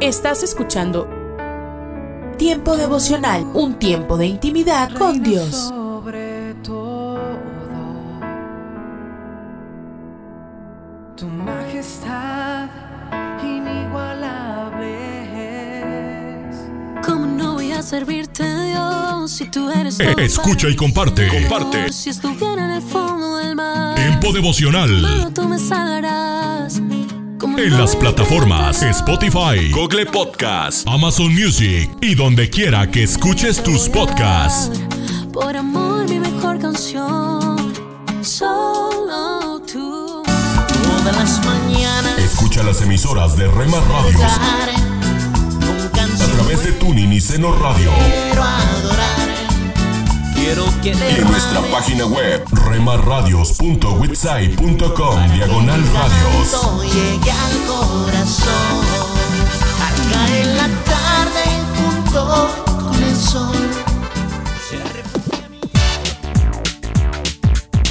Estás escuchando Tiempo devocional, un tiempo de intimidad con Dios. Sobre todo, tu majestad inigualable es. ¿Cómo no voy a servirte, Dios, si tú eres Eh, todo escucha y comparte. Comparte. Si estuviera en el fondo del mar, Tiempo devocional. Tú me salvarás. ¿Cómo En las plataformas Spotify, Google Podcast, Amazon Music y donde quiera que escuches tus podcasts. Por amor, mi mejor canción. Solo tú. Todas las mañanas Escucha las emisoras de Rema Radios a través de Tuning y Seno Radio quiero adorar. Quiero que y en nuestra página web remarradios.witsai.com diagonal radios. llegue al corazón. Al caer la tarde junto con el sol.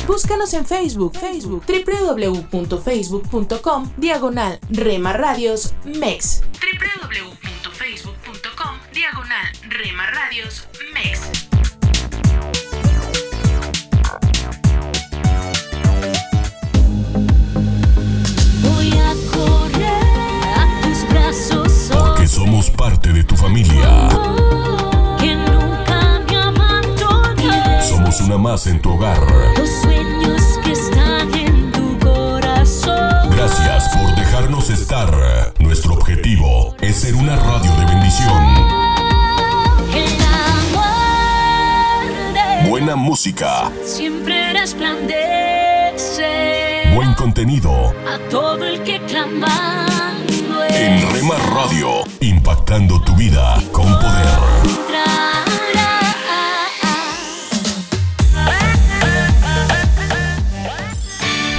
Búscanos en Facebook, Facebook, www.facebook.com, diagonal Rema Radios MEX. www.facebook.com, diagonal Rema Radios MEX. Parte de tu familia. que nunca me abandones. Somos una más en tu hogar. Los sueños que están en tu corazón. Gracias por dejarnos estar. Nuestro objetivo es ser una radio de bendición. El amor de Buena música, siempre resplandece buen contenido. a todo el que clamando En Rema Radio, impactando tu vida con poder.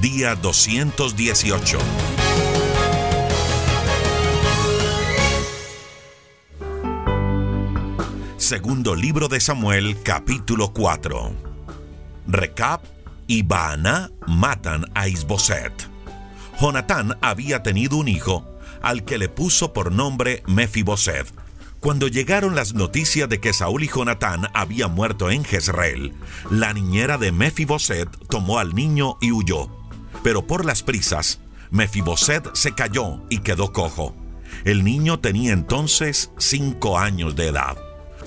Día 218. Segundo libro de Samuel, capítulo 4. Recap y Baana matan a Isboset. Jonatán había tenido un hijo, al que le puso por nombre Mefiboset. Cuando llegaron las noticias de que Saúl y Jonatán habían muerto en Jezreel, la niñera de Mefiboset tomó al niño y huyó. Pero por las prisas, Mefiboset se cayó y quedó cojo. El niño tenía entonces cinco años de edad.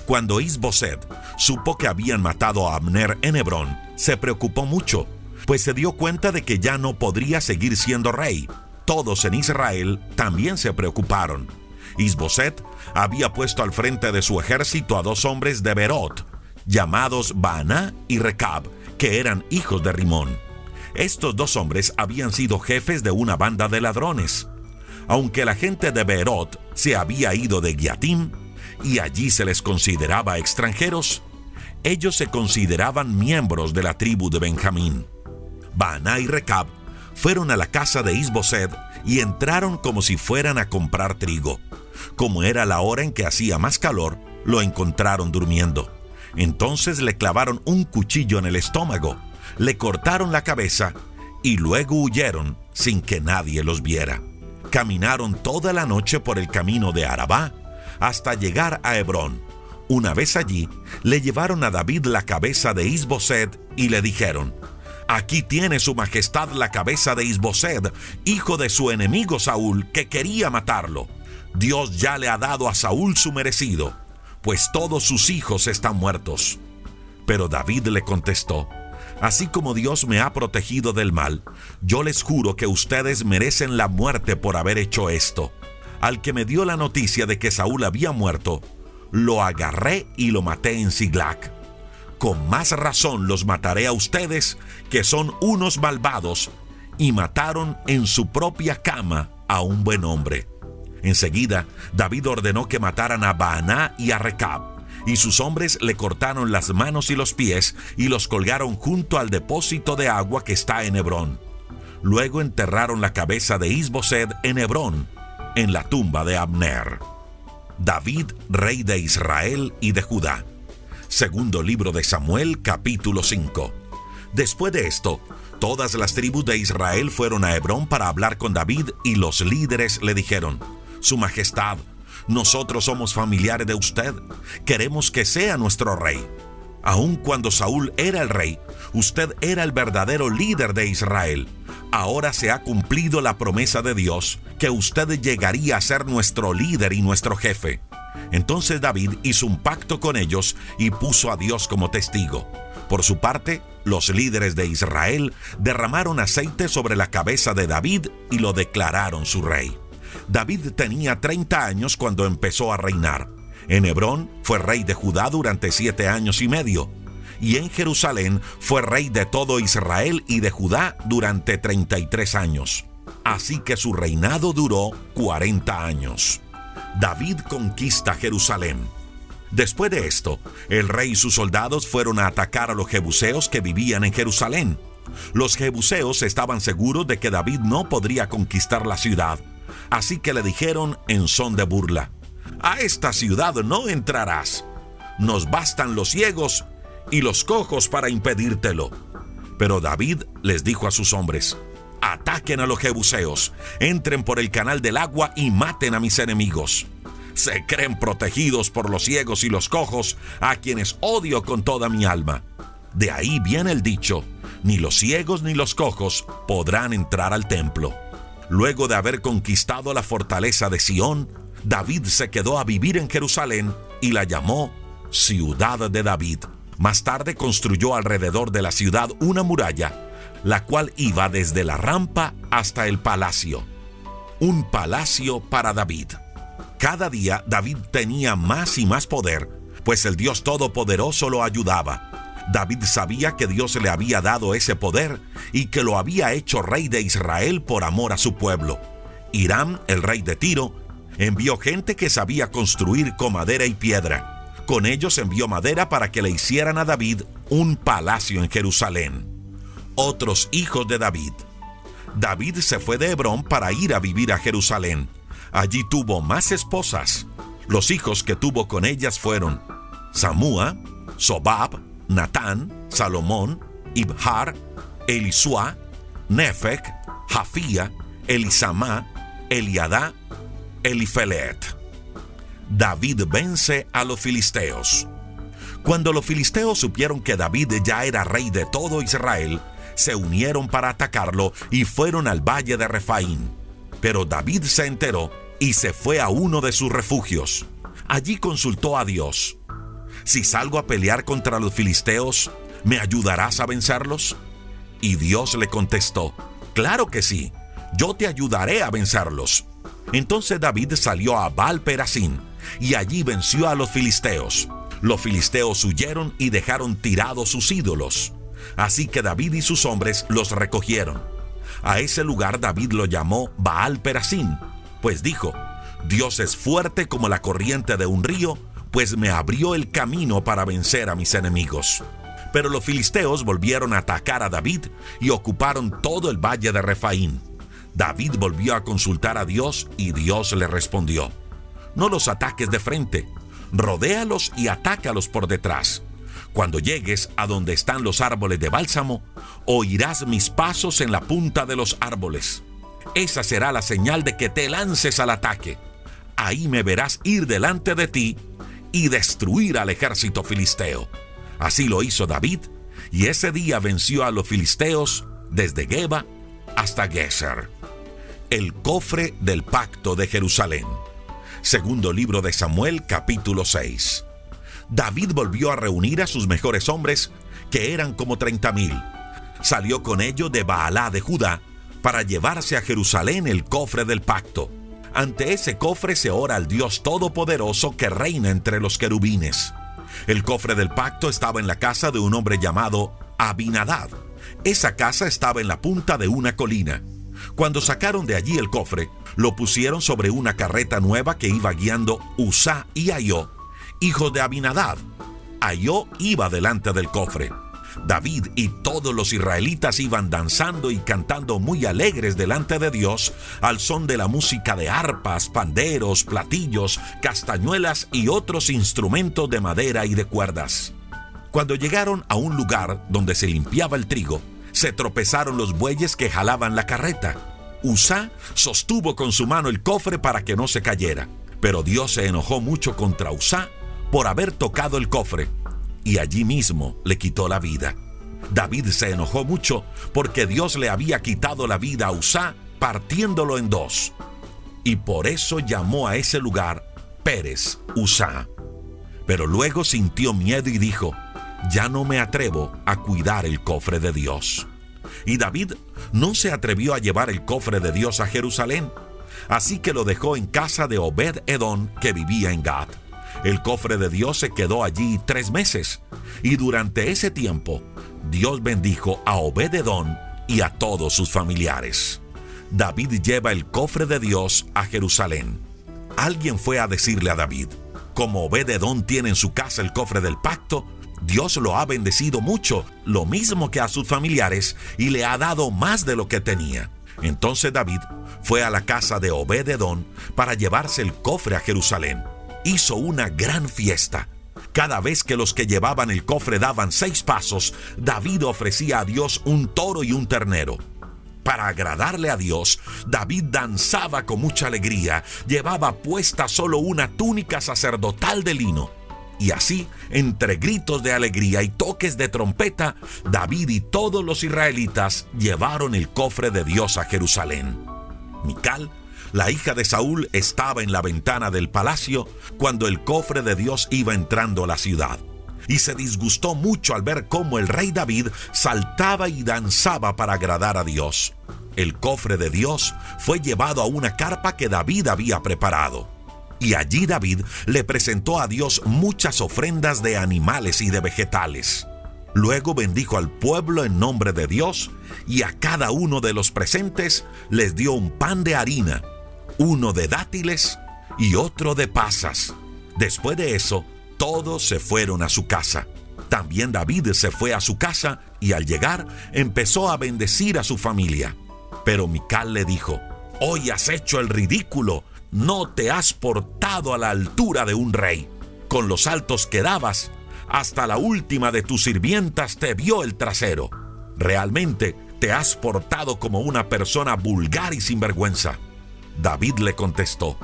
Cuando Isboset supo que habían matado a Abner en Hebrón, se preocupó mucho, pues se dio cuenta de que ya no podría seguir siendo rey. Todos en Israel también se preocuparon. Isboset había puesto al frente de su ejército a dos hombres de Berot, llamados Baana y Recab, que eran hijos de Rimón. Estos dos hombres habían sido jefes de una banda de ladrones. Aunque la gente de Berot se había ido de Giatim y allí se les consideraba extranjeros, ellos se consideraban miembros de la tribu de Benjamín. Baana y Recab fueron a la casa de Isboset y entraron como si fueran a comprar trigo. Como era la hora en que hacía más calor, lo encontraron durmiendo. Entonces le clavaron un cuchillo en el estómago, le cortaron la cabeza y luego huyeron sin que nadie los viera. Caminaron toda la noche por el camino de Arabá hasta llegar a Hebrón. Una vez allí, le llevaron a David la cabeza de Isboset y le dijeron, Aquí tiene su majestad la cabeza de Isboset, hijo de su enemigo Saúl, que quería matarlo. Dios ya le ha dado a Saúl su merecido, pues todos sus hijos están muertos. Pero David le contestó, Así como Dios me ha protegido del mal, yo les juro que ustedes merecen la muerte por haber hecho esto. Al que me dio la noticia de que Saúl había muerto, lo agarré y lo maté en Siglac. Con más razón los mataré a ustedes, que son unos malvados, y mataron en su propia cama a un buen hombre. Enseguida, David ordenó que mataran a Baaná y a Recab, y sus hombres le cortaron las manos y los pies y los colgaron junto al depósito de agua que está en Hebrón. Luego enterraron la cabeza de Isbosed en Hebrón, en la tumba de Abner. David, rey de Israel y de Judá. Segundo libro de Samuel, capítulo 5. Después de esto, todas las tribus de Israel fueron a Hebrón para hablar con David y los líderes le dijeron, Su Majestad, nosotros somos familiares de usted, queremos que sea nuestro rey. Aun cuando Saúl era el rey, usted era el verdadero líder de Israel. Ahora se ha cumplido la promesa de Dios que usted llegaría a ser nuestro líder y nuestro jefe. Entonces David hizo un pacto con ellos y puso a Dios como testigo. Por su parte, los líderes de Israel derramaron aceite sobre la cabeza de David y lo declararon su rey. David tenía 30 años cuando empezó a reinar. En Hebrón fue rey de Judá durante siete años y medio. Y en Jerusalén fue rey de todo Israel y de Judá durante 33 años. Así que su reinado duró 40 años. David conquista Jerusalén. Después de esto, el rey y sus soldados fueron a atacar a los jebuseos que vivían en Jerusalén. Los jebuseos estaban seguros de que David no podría conquistar la ciudad, así que le dijeron en son de burla, A esta ciudad no entrarás. Nos bastan los ciegos y los cojos para impedírtelo. Pero David les dijo a sus hombres, Ataquen a los jebuseos, entren por el canal del agua y maten a mis enemigos. Se creen protegidos por los ciegos y los cojos, a quienes odio con toda mi alma. De ahí viene el dicho, ni los ciegos ni los cojos podrán entrar al templo. Luego de haber conquistado la fortaleza de Sión, David se quedó a vivir en Jerusalén y la llamó Ciudad de David. Más tarde construyó alrededor de la ciudad una muralla la cual iba desde la rampa hasta el palacio. Un palacio para David. Cada día David tenía más y más poder, pues el Dios Todopoderoso lo ayudaba. David sabía que Dios le había dado ese poder y que lo había hecho rey de Israel por amor a su pueblo. Irán, el rey de Tiro, envió gente que sabía construir con madera y piedra. Con ellos envió madera para que le hicieran a David un palacio en Jerusalén otros hijos de David. David se fue de Hebrón para ir a vivir a Jerusalén. Allí tuvo más esposas. Los hijos que tuvo con ellas fueron Samúa, Sobab, Natán, Salomón, Ibhar, Elisua, Nefec, Jafía, Elisamá, Eliadá, Elifelet. David vence a los filisteos. Cuando los filisteos supieron que David ya era rey de todo Israel, se unieron para atacarlo y fueron al valle de Refaín. Pero David se enteró y se fue a uno de sus refugios. Allí consultó a Dios. Si salgo a pelear contra los filisteos, ¿me ayudarás a vencerlos? Y Dios le contestó, claro que sí, yo te ayudaré a vencerlos. Entonces David salió a Baal Perasín y allí venció a los filisteos. Los filisteos huyeron y dejaron tirados sus ídolos. Así que David y sus hombres los recogieron. A ese lugar David lo llamó Baal Perasín, pues dijo, Dios es fuerte como la corriente de un río, pues me abrió el camino para vencer a mis enemigos. Pero los filisteos volvieron a atacar a David y ocuparon todo el valle de Refaín. David volvió a consultar a Dios y Dios le respondió, No los ataques de frente, rodéalos y atácalos por detrás. Cuando llegues a donde están los árboles de bálsamo, oirás mis pasos en la punta de los árboles. Esa será la señal de que te lances al ataque. Ahí me verás ir delante de ti y destruir al ejército filisteo. Así lo hizo David, y ese día venció a los filisteos desde Geba hasta Geser. El cofre del pacto de Jerusalén. Segundo libro de Samuel capítulo 6. David volvió a reunir a sus mejores hombres, que eran como treinta mil. Salió con ellos de Baalá de Judá para llevarse a Jerusalén el cofre del pacto. Ante ese cofre se ora al Dios Todopoderoso que reina entre los querubines. El cofre del pacto estaba en la casa de un hombre llamado Abinadab. Esa casa estaba en la punta de una colina. Cuando sacaron de allí el cofre, Lo pusieron sobre una carreta nueva que iba guiando Usá y Ayó, hijos de Abinadab. Ayó iba delante del cofre. David y todos los israelitas iban danzando y cantando muy alegres delante de Dios al son de la música de arpas, panderos, platillos, castañuelas y otros instrumentos de madera y de cuerdas. Cuando llegaron a un lugar donde se limpiaba el trigo, se tropezaron los bueyes que jalaban la carreta. Usá sostuvo con su mano el cofre para que no se cayera, pero Dios se enojó mucho contra Usá por haber tocado el cofre y allí mismo le quitó la vida. David se enojó mucho porque Dios le había quitado la vida a Usá partiéndolo en dos. Y por eso llamó a ese lugar Pérez Usá. Pero luego sintió miedo y dijo, ya no me atrevo a cuidar el cofre de Dios. Y David no se atrevió a llevar el cofre de Dios a Jerusalén, así que lo dejó en casa de Obed Edón que vivía en Gad. El cofre de Dios se quedó allí tres meses, y durante ese tiempo Dios bendijo a Obed Edón y a todos sus familiares. David lleva el cofre de Dios a Jerusalén. Alguien fue a decirle a David, como Obed Edón tiene en su casa el cofre del pacto, Dios lo ha bendecido mucho, lo mismo que a sus familiares, y le ha dado más de lo que tenía. Entonces David fue a la casa de Obed-Edom para llevarse el cofre a Jerusalén. Hizo una gran fiesta. Cada vez que los que llevaban el cofre daban seis pasos, David ofrecía a Dios un toro y un ternero. Para agradarle a Dios, David danzaba con mucha alegría, llevaba puesta solo una túnica sacerdotal de lino y así, entre gritos de alegría y toques de trompeta, David y todos los israelitas llevaron el cofre de Dios a Jerusalén. Mical, la hija de Saúl, estaba en la ventana del palacio cuando el cofre de Dios iba entrando a la ciudad. Y se disgustó mucho al ver cómo el rey David saltaba y danzaba para agradar a Dios. El cofre de Dios fue llevado a una carpa que David había preparado. Y allí David le presentó a Dios muchas ofrendas de animales y de vegetales. Luego bendijo al pueblo en nombre de Dios y a cada uno de los presentes les dio un pan de harina, uno de dátiles y otro de pasas. Después de eso, todos se fueron a su casa. También David se fue a su casa y al llegar empezó a bendecir a su familia. Pero Mical le dijo, Hoy has hecho el ridículo no te has portado a la altura de un rey. Con los saltos que dabas, hasta la última de tus sirvientas te vio el trasero. Realmente te has portado como una persona vulgar y sinvergüenza. David le contestó,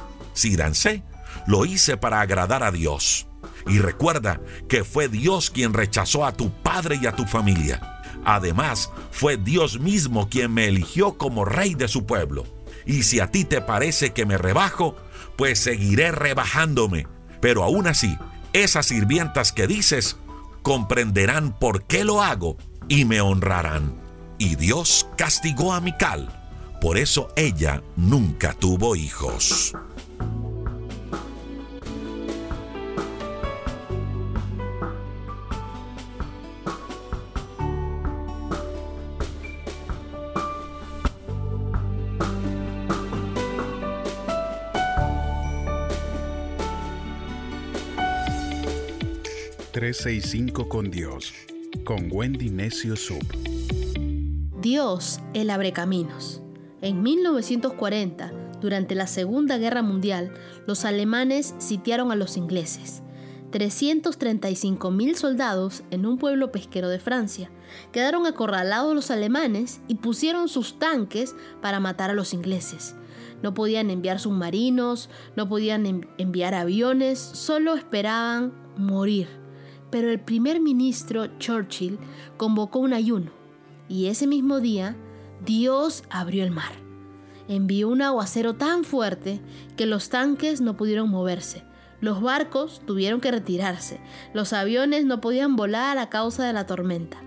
dancé, lo hice para agradar a Dios. Y recuerda que fue Dios quien rechazó a tu padre y a tu familia. Además, fue Dios mismo quien me eligió como rey de su pueblo. Y si a ti te parece que me rebajo, pues seguiré rebajándome. Pero aún así, esas sirvientas que dices comprenderán por qué lo hago y me honrarán. Y Dios castigó a Mical. Por eso ella nunca tuvo hijos. 365 con Dios, con Wendy Necio Sub. Dios, el abre caminos. En 1940, durante la Segunda Guerra Mundial, los alemanes sitiaron a los ingleses. 335.000 soldados en un pueblo pesquero de Francia quedaron acorralados los alemanes y pusieron sus tanques para matar a los ingleses. No podían enviar submarinos, no podían enviar aviones, solo esperaban morir pero el primer ministro Churchill convocó un ayuno y ese mismo día Dios abrió el mar. Envió un aguacero tan fuerte que los tanques no pudieron moverse. Los barcos tuvieron que retirarse. Los aviones no podían volar a causa de la tormenta.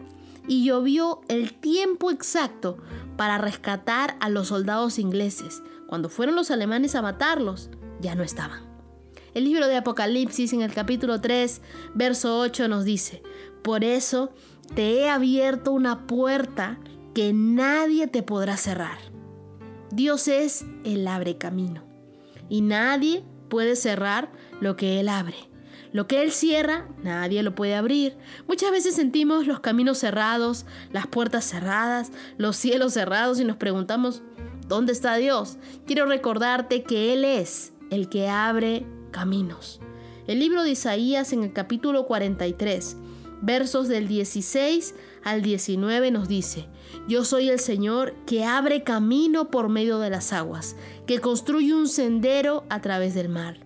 Y llovió el tiempo exacto para rescatar a los soldados ingleses. Cuando fueron los alemanes a matarlos, ya no estaban. El libro de Apocalipsis en el capítulo 3, verso 8 nos dice, por eso te he abierto una puerta que nadie te podrá cerrar. Dios es el abre camino y nadie puede cerrar lo que Él abre. Lo que Él cierra, nadie lo puede abrir. Muchas veces sentimos los caminos cerrados, las puertas cerradas, los cielos cerrados y nos preguntamos, ¿dónde está Dios? Quiero recordarte que Él es el que abre caminos. El libro de Isaías en el capítulo 43, versos del 16 al 19 nos dice, Yo soy el Señor que abre camino por medio de las aguas, que construye un sendero a través del mar.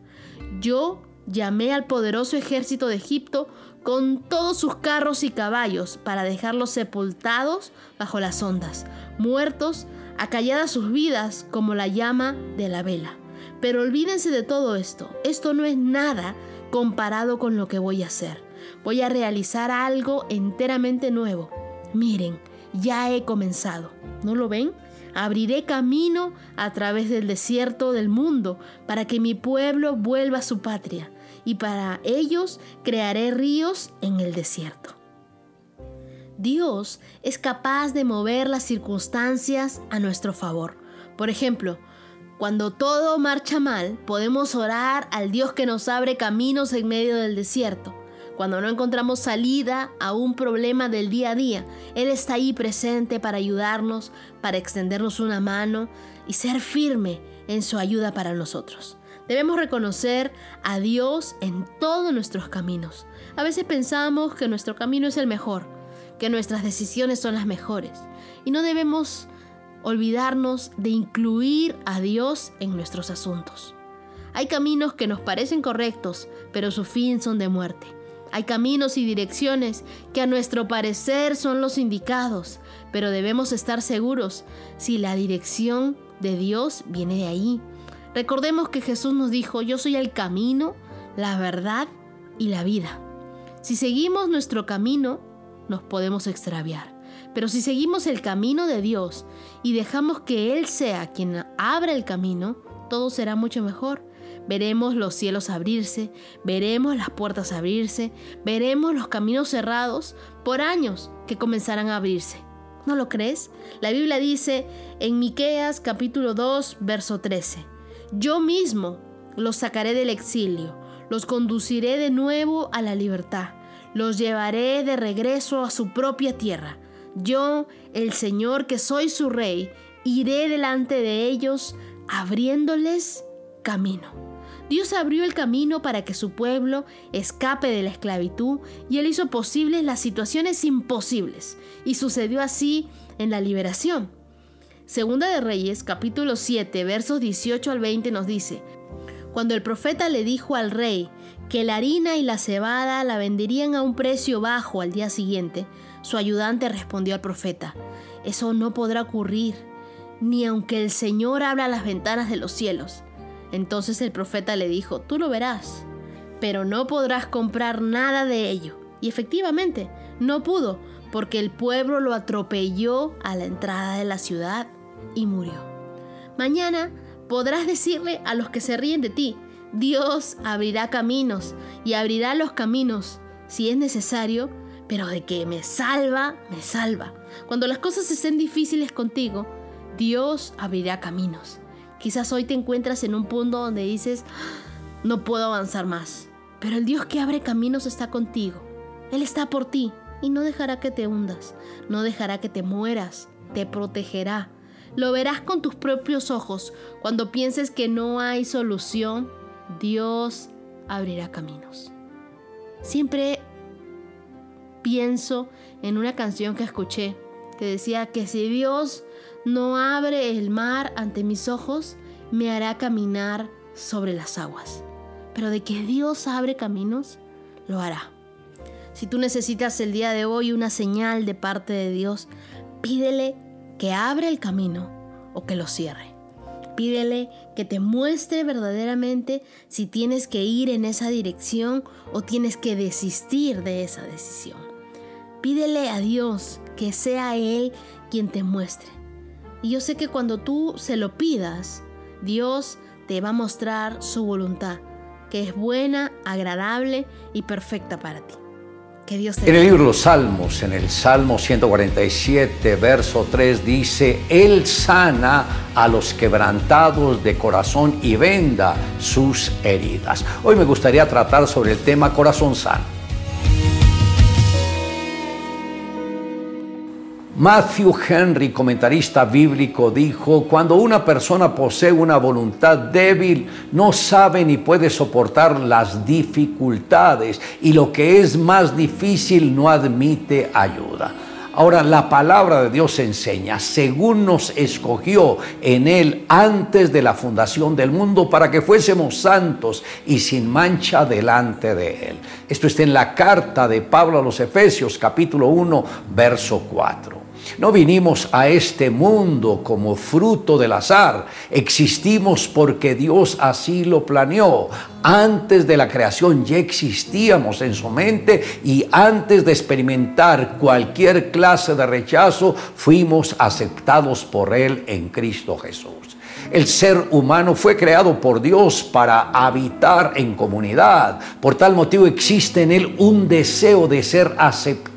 Yo llamé al poderoso ejército de Egipto con todos sus carros y caballos para dejarlos sepultados bajo las ondas, muertos, acalladas sus vidas como la llama de la vela. Pero olvídense de todo esto, esto no es nada comparado con lo que voy a hacer. Voy a realizar algo enteramente nuevo. Miren, ya he comenzado. ¿No lo ven? Abriré camino a través del desierto del mundo para que mi pueblo vuelva a su patria y para ellos crearé ríos en el desierto. Dios es capaz de mover las circunstancias a nuestro favor. Por ejemplo, cuando todo marcha mal, podemos orar al Dios que nos abre caminos en medio del desierto. Cuando no encontramos salida a un problema del día a día, Él está ahí presente para ayudarnos, para extendernos una mano y ser firme en su ayuda para nosotros. Debemos reconocer a Dios en todos nuestros caminos. A veces pensamos que nuestro camino es el mejor, que nuestras decisiones son las mejores y no debemos olvidarnos de incluir a Dios en nuestros asuntos. Hay caminos que nos parecen correctos, pero su fin son de muerte. Hay caminos y direcciones que a nuestro parecer son los indicados, pero debemos estar seguros si la dirección de Dios viene de ahí. Recordemos que Jesús nos dijo, yo soy el camino, la verdad y la vida. Si seguimos nuestro camino, nos podemos extraviar. Pero si seguimos el camino de Dios y dejamos que Él sea quien abra el camino, todo será mucho mejor. Veremos los cielos abrirse, veremos las puertas abrirse, veremos los caminos cerrados por años que comenzarán a abrirse. ¿No lo crees? La Biblia dice en Miqueas capítulo 2, verso 13: Yo mismo los sacaré del exilio, los conduciré de nuevo a la libertad, los llevaré de regreso a su propia tierra. Yo, el Señor que soy su rey, iré delante de ellos abriéndoles camino. Dios abrió el camino para que su pueblo escape de la esclavitud y él hizo posibles las situaciones imposibles. Y sucedió así en la liberación. Segunda de Reyes, capítulo 7, versos 18 al 20 nos dice, Cuando el profeta le dijo al rey que la harina y la cebada la venderían a un precio bajo al día siguiente, su ayudante respondió al profeta, Eso no podrá ocurrir, ni aunque el Señor abra las ventanas de los cielos. Entonces el profeta le dijo, tú lo verás, pero no podrás comprar nada de ello. Y efectivamente, no pudo, porque el pueblo lo atropelló a la entrada de la ciudad y murió. Mañana podrás decirle a los que se ríen de ti, Dios abrirá caminos y abrirá los caminos si es necesario, pero de que me salva, me salva. Cuando las cosas estén difíciles contigo, Dios abrirá caminos. Quizás hoy te encuentras en un punto donde dices, no puedo avanzar más. Pero el Dios que abre caminos está contigo. Él está por ti y no dejará que te hundas, no dejará que te mueras, te protegerá. Lo verás con tus propios ojos. Cuando pienses que no hay solución, Dios abrirá caminos. Siempre pienso en una canción que escuché que decía que si Dios no abre el mar ante mis ojos, me hará caminar sobre las aguas. Pero de que Dios abre caminos, lo hará. Si tú necesitas el día de hoy una señal de parte de Dios, pídele que abra el camino o que lo cierre. Pídele que te muestre verdaderamente si tienes que ir en esa dirección o tienes que desistir de esa decisión. Pídele a Dios que sea Él quien te muestre. Y yo sé que cuando tú se lo pidas, Dios te va a mostrar su voluntad, que es buena, agradable y perfecta para ti. Que Dios te En el libro de los Salmos, en el Salmo 147, verso 3, dice, Él sana a los quebrantados de corazón y venda sus heridas. Hoy me gustaría tratar sobre el tema corazón sano. Matthew Henry, comentarista bíblico, dijo, cuando una persona posee una voluntad débil, no sabe ni puede soportar las dificultades y lo que es más difícil no admite ayuda. Ahora la palabra de Dios enseña, según nos escogió en Él antes de la fundación del mundo para que fuésemos santos y sin mancha delante de Él. Esto está en la carta de Pablo a los Efesios capítulo 1, verso 4. No vinimos a este mundo como fruto del azar, existimos porque Dios así lo planeó. Antes de la creación ya existíamos en su mente y antes de experimentar cualquier clase de rechazo, fuimos aceptados por Él en Cristo Jesús. El ser humano fue creado por Dios para habitar en comunidad. Por tal motivo existe en él un deseo de ser aceptado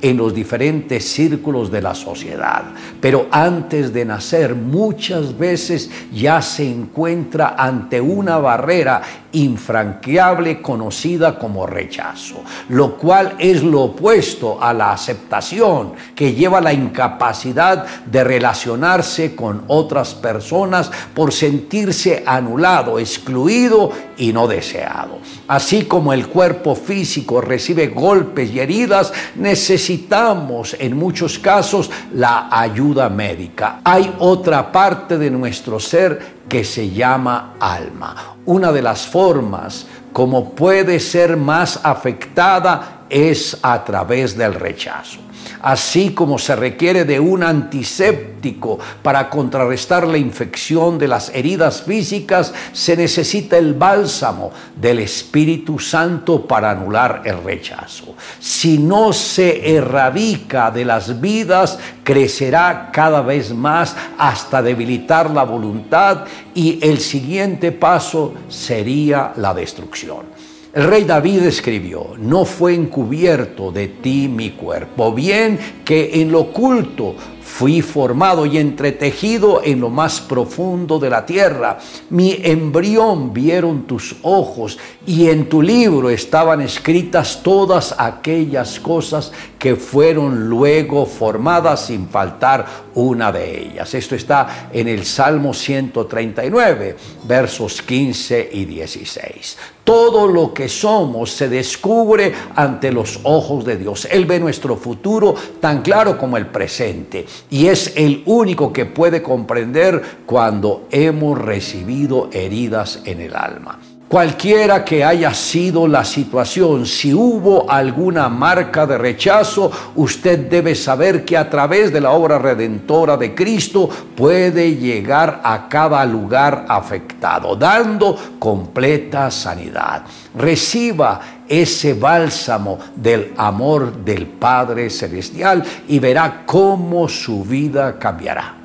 en los diferentes círculos de la sociedad. Pero antes de nacer muchas veces ya se encuentra ante una barrera infranqueable conocida como rechazo, lo cual es lo opuesto a la aceptación que lleva a la incapacidad de relacionarse con otras personas por sentirse anulado, excluido y no deseado. Así como el cuerpo físico recibe golpes y heridas, necesitamos en muchos casos la ayuda médica. Hay otra parte de nuestro ser que se llama alma. Una de las formas como puede ser más afectada es a través del rechazo. Así como se requiere de un antiséptico para contrarrestar la infección de las heridas físicas, se necesita el bálsamo del Espíritu Santo para anular el rechazo. Si no se erradica de las vidas, crecerá cada vez más hasta debilitar la voluntad y el siguiente paso sería la destrucción. El rey David escribió, no fue encubierto de ti mi cuerpo, bien que en lo oculto fui formado y entretejido en lo más profundo de la tierra. Mi embrión vieron tus ojos y en tu libro estaban escritas todas aquellas cosas que fueron luego formadas sin faltar una de ellas. Esto está en el Salmo 139, versos 15 y 16. Todo lo que somos se descubre ante los ojos de Dios. Él ve nuestro futuro tan claro como el presente y es el único que puede comprender cuando hemos recibido heridas en el alma. Cualquiera que haya sido la situación, si hubo alguna marca de rechazo, usted debe saber que a través de la obra redentora de Cristo puede llegar a cada lugar afectado, dando completa sanidad. Reciba ese bálsamo del amor del Padre Celestial y verá cómo su vida cambiará.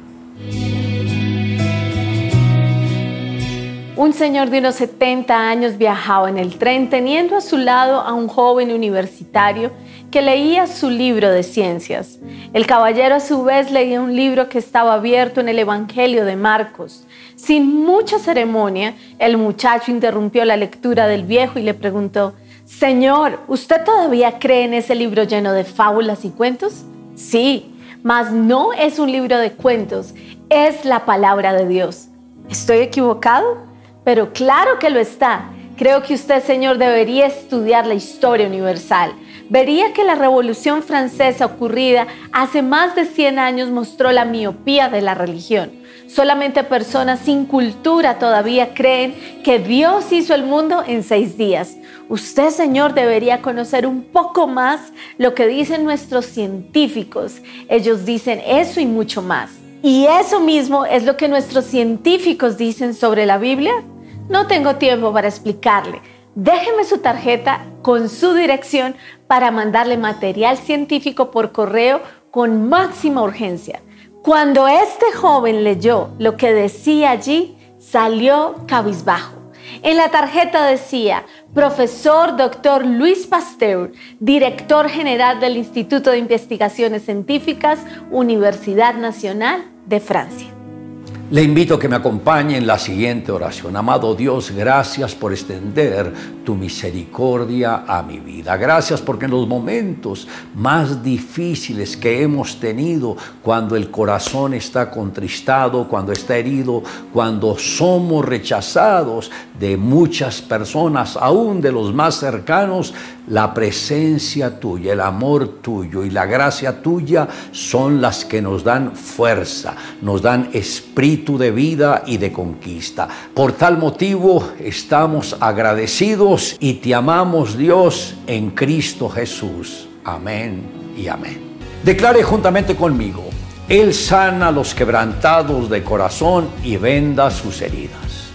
Un señor de unos 70 años viajaba en el tren teniendo a su lado a un joven universitario que leía su libro de ciencias. El caballero a su vez leía un libro que estaba abierto en el Evangelio de Marcos. Sin mucha ceremonia, el muchacho interrumpió la lectura del viejo y le preguntó, Señor, ¿usted todavía cree en ese libro lleno de fábulas y cuentos? Sí, mas no es un libro de cuentos, es la palabra de Dios. ¿Estoy equivocado? Pero claro que lo está. Creo que usted, señor, debería estudiar la historia universal. Vería que la Revolución Francesa ocurrida hace más de 100 años mostró la miopía de la religión. Solamente personas sin cultura todavía creen que Dios hizo el mundo en seis días. Usted, Señor, debería conocer un poco más lo que dicen nuestros científicos. Ellos dicen eso y mucho más. ¿Y eso mismo es lo que nuestros científicos dicen sobre la Biblia? No tengo tiempo para explicarle. Déjeme su tarjeta con su dirección para mandarle material científico por correo con máxima urgencia. Cuando este joven leyó lo que decía allí, salió cabizbajo. En la tarjeta decía, profesor doctor Luis Pasteur, director general del Instituto de Investigaciones Científicas, Universidad Nacional de Francia. Le invito a que me acompañe en la siguiente oración. Amado Dios, gracias por extender tu misericordia a mi vida. Gracias porque en los momentos más difíciles que hemos tenido, cuando el corazón está contristado, cuando está herido, cuando somos rechazados de muchas personas, aún de los más cercanos, la presencia tuya, el amor tuyo y la gracia tuya son las que nos dan fuerza, nos dan espíritu de vida y de conquista. Por tal motivo estamos agradecidos y te amamos Dios en Cristo Jesús. Amén y amén. Declare juntamente conmigo, Él sana los quebrantados de corazón y venda sus heridas.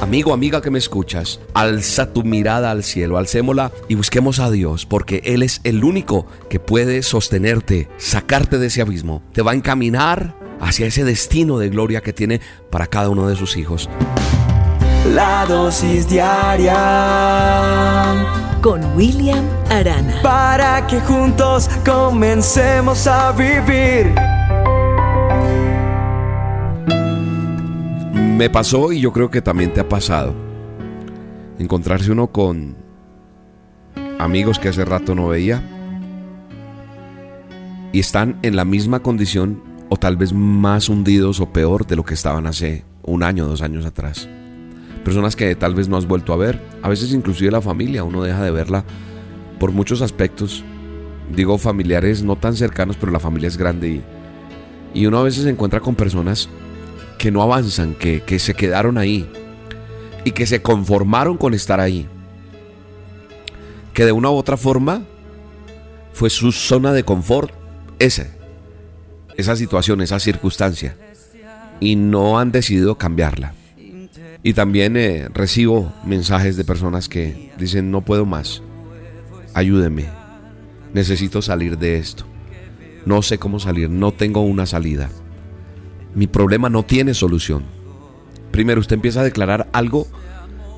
Amigo, amiga que me escuchas, alza tu mirada al cielo, alcémosla y busquemos a Dios, porque Él es el único que puede sostenerte, sacarte de ese abismo, te va a encaminar hacia ese destino de gloria que tiene para cada uno de sus hijos. La dosis diaria con William Arana. para que juntos comencemos a vivir. Me pasó y yo creo que también te ha pasado. Encontrarse uno con amigos que hace rato no veía y están en la misma condición o tal vez más hundidos o peor de lo que estaban hace un año, dos años atrás. Personas que tal vez no has vuelto a ver, a veces inclusive la familia, uno deja de verla por muchos aspectos. Digo familiares no tan cercanos, pero la familia es grande y, y uno a veces se encuentra con personas que no avanzan, que, que se quedaron ahí y que se conformaron con estar ahí. Que de una u otra forma fue su zona de confort, ese, esa situación, esa circunstancia. Y no han decidido cambiarla. Y también eh, recibo mensajes de personas que dicen, no puedo más, ayúdeme, necesito salir de esto. No sé cómo salir, no tengo una salida mi problema no tiene solución. Primero usted empieza a declarar algo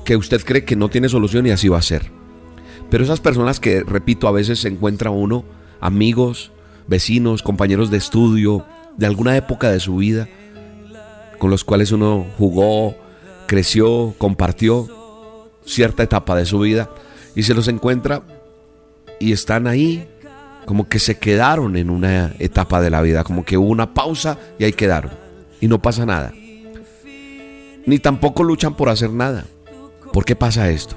que usted cree que no tiene solución y así va a ser. Pero esas personas que, repito, a veces se encuentra uno, amigos, vecinos, compañeros de estudio, de alguna época de su vida, con los cuales uno jugó, creció, compartió cierta etapa de su vida, y se los encuentra y están ahí como que se quedaron en una etapa de la vida, como que hubo una pausa y ahí quedaron y no pasa nada. Ni tampoco luchan por hacer nada. ¿Por qué pasa esto?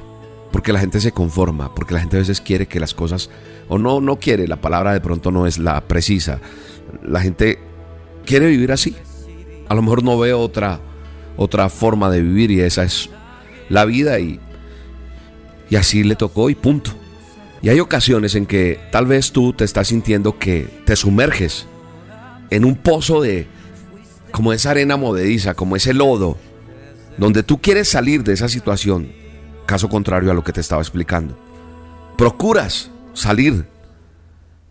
Porque la gente se conforma, porque la gente a veces quiere que las cosas, o no, no quiere, la palabra de pronto no es la precisa. La gente quiere vivir así. A lo mejor no ve otra, otra forma de vivir y esa es la vida y, y así le tocó y punto. Y hay ocasiones en que tal vez tú te estás sintiendo que te sumerges en un pozo de, como esa arena movediza, como ese lodo, donde tú quieres salir de esa situación, caso contrario a lo que te estaba explicando. Procuras salir,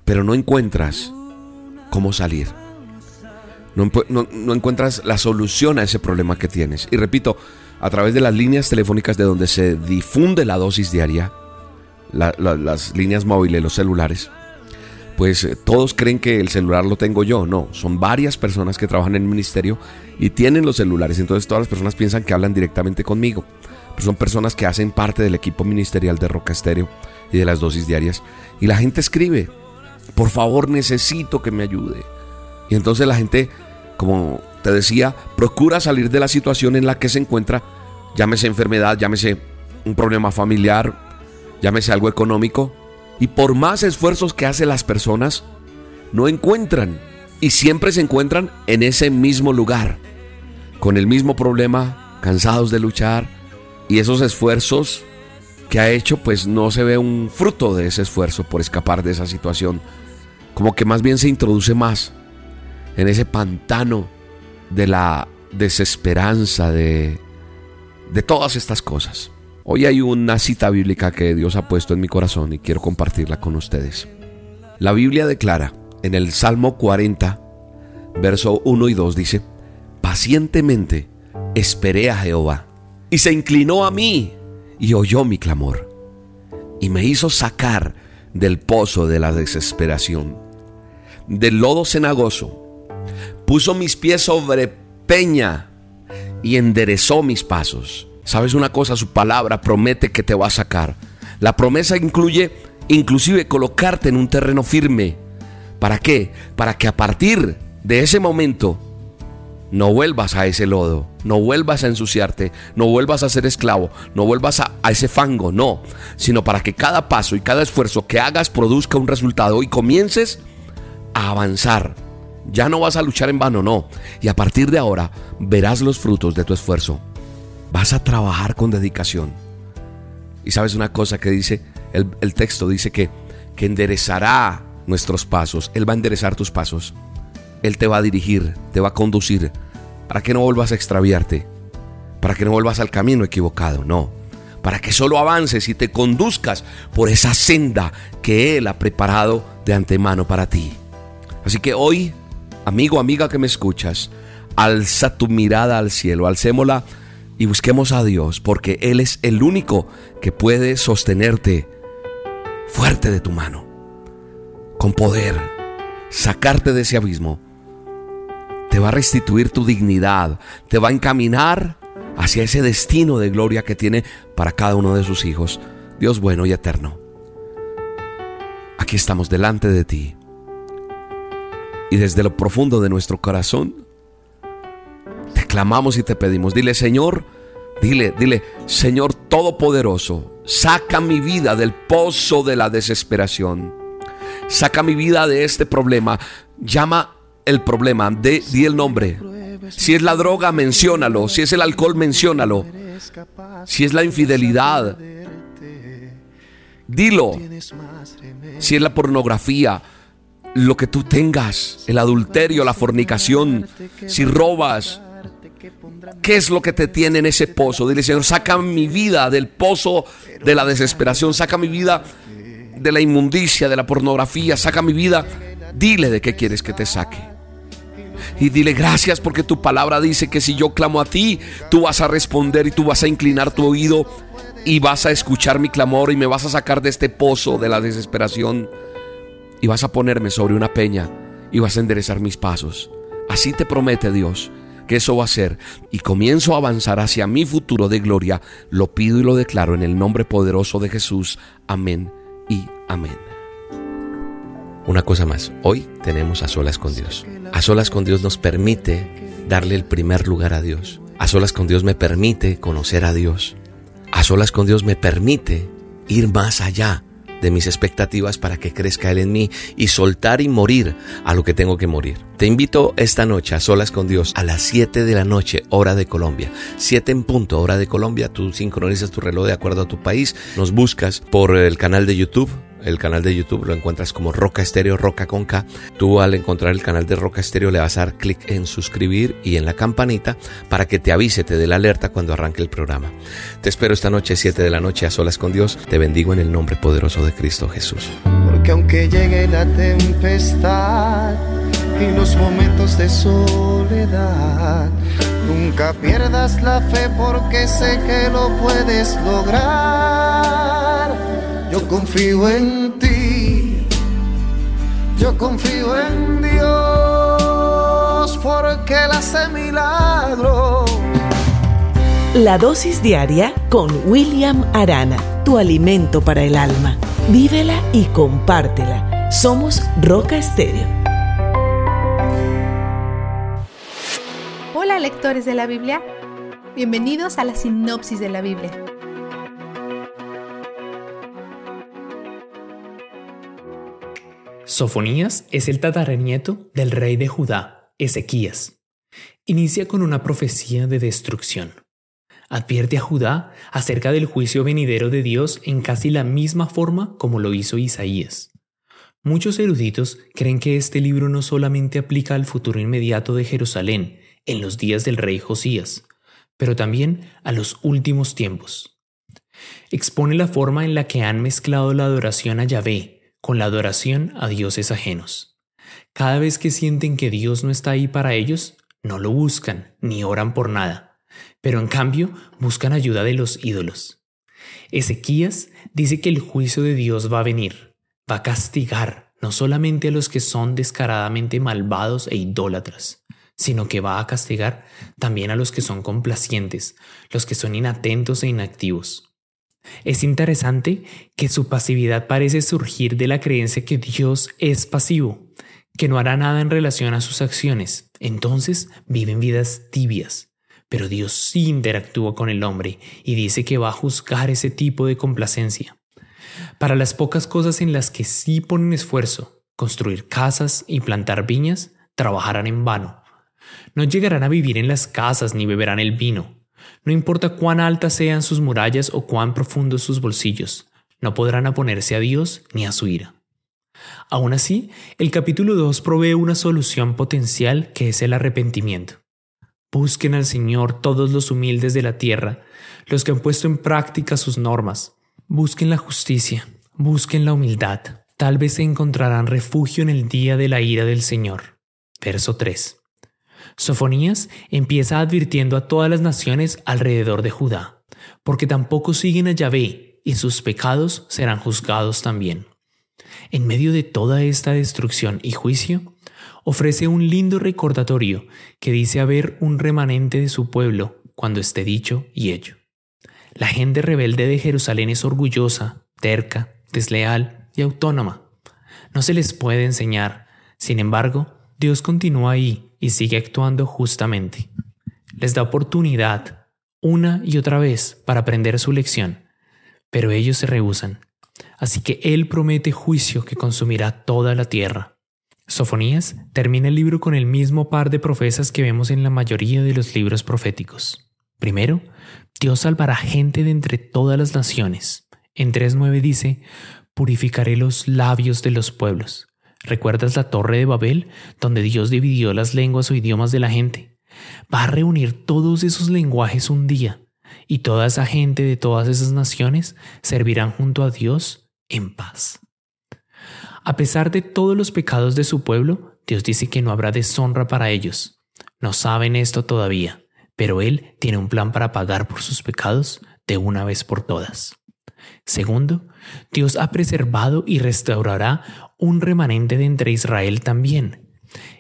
pero no encuentras cómo salir. No, encuentras la solución a ese problema que tienes. Y repito, a través de las líneas telefónicas de donde se difunde la dosis diaria, las líneas móviles, los celulares, pues eh, todos creen que el celular lo tengo yo. No, son varias personas que trabajan en el ministerio y tienen los celulares. Entonces todas las personas piensan que hablan directamente conmigo. Son personas que hacen parte del equipo ministerial de Roca Estéreo y de las dosis diarias. Y la gente escribe, por favor necesito que me ayude. Y entonces la gente, como te decía, procura salir de la situación en la que se encuentra, llámese enfermedad, llámese un problema familiar, llámese algo económico, y por más esfuerzos que hacen las personas, no encuentran. Y siempre se encuentran en ese mismo lugar, con el mismo problema, cansados de luchar. Y esos esfuerzos que ha hecho, pues no se ve un fruto de ese esfuerzo por escapar de esa situación. Como que más bien se introduce más en ese pantano de la desesperanza, de, de todas estas cosas. Hoy hay una cita bíblica que Dios ha puesto en mi corazón y quiero compartirla con ustedes. La Biblia declara en el Salmo 40, verso 1 y 2 dice, pacientemente esperé a Jehová, y se inclinó a mí y oyó mi clamor, y me hizo sacar del pozo de la desesperación, del lodo cenagoso, puso mis pies sobre peña y enderezó mis pasos. ¿Sabes una cosa? Su palabra promete que te va a sacar. La promesa incluye inclusive colocarte en un terreno firme. ¿Para qué? Para que a partir de ese momento no vuelvas a ese lodo, no vuelvas a ensuciarte, no vuelvas a ser esclavo, no vuelvas a, ese fango, no, sino para que cada paso y cada esfuerzo que hagas produzca un resultado y comiences a avanzar. Ya no vas a luchar en vano, no. Y a partir de ahora verás los frutos de tu esfuerzo. Vas a trabajar con dedicación. Y sabes una cosa que dice, el, el texto dice que, que enderezará nuestros pasos. Él va a enderezar tus pasos. Él te va a dirigir, te va a conducir, para que no vuelvas a extraviarte, para que no vuelvas al camino equivocado, no, para que solo avances y te conduzcas por esa senda que Él ha preparado de antemano para ti. Así que hoy, amigo, amiga que me escuchas, alza tu mirada al cielo, alcémosla y busquemos a Dios, porque Él es el único que puede sostenerte fuerte de tu mano, con poder, sacarte de ese abismo te va a restituir tu dignidad, te va a encaminar hacia ese destino de gloria que tiene para cada uno de sus hijos. Dios bueno y eterno. Aquí estamos delante de ti. Y desde lo profundo de nuestro corazón, te clamamos y te pedimos, dile Señor, dile, dile, Señor Todopoderoso, saca mi vida del pozo de la desesperación. Saca mi vida de este problema. Llama el problema, de, di el nombre. Si es la droga, menciónalo. Si es el alcohol, menciónalo. Si es la infidelidad, dilo. Si es la pornografía, lo que tú tengas, el adulterio, la fornicación, si robas, ¿qué es lo que te tiene en ese pozo? Dile, Señor, saca mi vida del pozo de la desesperación, saca mi vida de la inmundicia, de la pornografía, saca mi vida. Dile de qué quieres que te saque y dile gracias porque tu palabra dice que si yo clamo a ti, tú vas a responder y tú vas a inclinar tu oído y vas a escuchar mi clamor y me vas a sacar de este pozo de la desesperación y vas a ponerme sobre una peña y vas a enderezar mis pasos. Así te promete Dios que eso va a ser y comienzo a avanzar hacia mi futuro de gloria. Lo pido y lo declaro en el nombre poderoso de Jesús. Amén y amén. Una cosa más, hoy tenemos a solas con Dios. A solas con Dios nos permite darle el primer lugar a Dios. A solas con Dios me permite conocer a Dios. A solas con Dios me permite ir más allá de mis expectativas para que crezca Él en mí y soltar y morir a lo que tengo que morir. Te invito esta noche a solas con Dios a las 7 de la noche, hora de Colombia. 7 en punto, hora de Colombia. Tú sincronizas tu reloj de acuerdo a tu país. Nos buscas por el canal de YouTube el canal de YouTube lo encuentras como Roca Estéreo, Roca con K. Tú al encontrar el canal de Roca Estéreo le vas a dar clic en suscribir y en la campanita para que te avise, te dé la alerta cuando arranque el programa. Te espero esta noche, 7 de la noche, a solas con Dios. Te bendigo en el nombre poderoso de Cristo Jesús. Porque aunque llegue la tempestad y los momentos de soledad, nunca pierdas la fe porque sé que lo puedes lograr. Yo confío en ti, yo confío en Dios porque Él hace milagros. La dosis diaria con William Arana, tu alimento para el alma. Vívela y compártela. Somos Roca Estéreo. Hola lectores de la Biblia, bienvenidos a la sinopsis de la Biblia. Sofonías es el tataranieto del rey de Judá, Ezequías. Inicia con una profecía de destrucción. Advierte a Judá acerca del juicio venidero de Dios en casi la misma forma como lo hizo Isaías. Muchos eruditos creen que este libro no solamente aplica al futuro inmediato de Jerusalén, en los días del rey Josías, pero también a los últimos tiempos. Expone la forma en la que han mezclado la adoración a Yahvé, con la adoración a dioses ajenos. Cada vez que sienten que Dios no está ahí para ellos, no lo buscan ni oran por nada, pero en cambio buscan ayuda de los ídolos. Ezequías dice que el juicio de Dios va a venir, va a castigar no solamente a los que son descaradamente malvados e idólatras, sino que va a castigar también a los que son complacientes, los que son inatentos e inactivos. Es interesante que su pasividad parece surgir de la creencia que Dios es pasivo, que no hará nada en relación a sus acciones. Entonces viven vidas tibias. Pero Dios sí interactúa con el hombre y dice que va a juzgar ese tipo de complacencia. Para las pocas cosas en las que sí ponen esfuerzo, construir casas y plantar viñas, trabajarán en vano. No llegarán a vivir en las casas ni beberán el vino. No importa cuán altas sean sus murallas o cuán profundos sus bolsillos, no podrán oponerse a Dios ni a su ira. Aún así, el capítulo 2 provee una solución potencial que es el arrepentimiento. Busquen al Señor todos los humildes de la tierra, los que han puesto en práctica sus normas. Busquen la justicia, busquen la humildad. Tal vez encontrarán refugio en el día de la ira del Señor. Verso 3. Sofonías empieza advirtiendo a todas las naciones alrededor de Judá, porque tampoco siguen a Yahvé y sus pecados serán juzgados también. En medio de toda esta destrucción y juicio, ofrece un lindo recordatorio que dice haber un remanente de su pueblo cuando esté dicho y hecho. La gente rebelde de Jerusalén es orgullosa, terca, desleal y autónoma. No se les puede enseñar. Sin embargo, Dios continúa ahí y sigue actuando justamente. Les da oportunidad una y otra vez para aprender su lección, pero ellos se rehusan. Así que Él promete juicio que consumirá toda la tierra. Sofonías termina el libro con el mismo par de profecías que vemos en la mayoría de los libros proféticos. Primero, Dios salvará gente de entre todas las naciones. En 3.9 dice, purificaré los labios de los pueblos. ¿Recuerdas la torre de Babel, donde Dios dividió las lenguas o idiomas de la gente? Va a reunir todos esos lenguajes un día, y toda esa gente de todas esas naciones servirán junto a Dios en paz. A pesar de todos los pecados de su pueblo, Dios dice que no habrá deshonra para ellos. No saben esto todavía, pero Él tiene un plan para pagar por sus pecados de una vez por todas. Segundo, Dios ha preservado y restaurará un remanente de entre Israel también.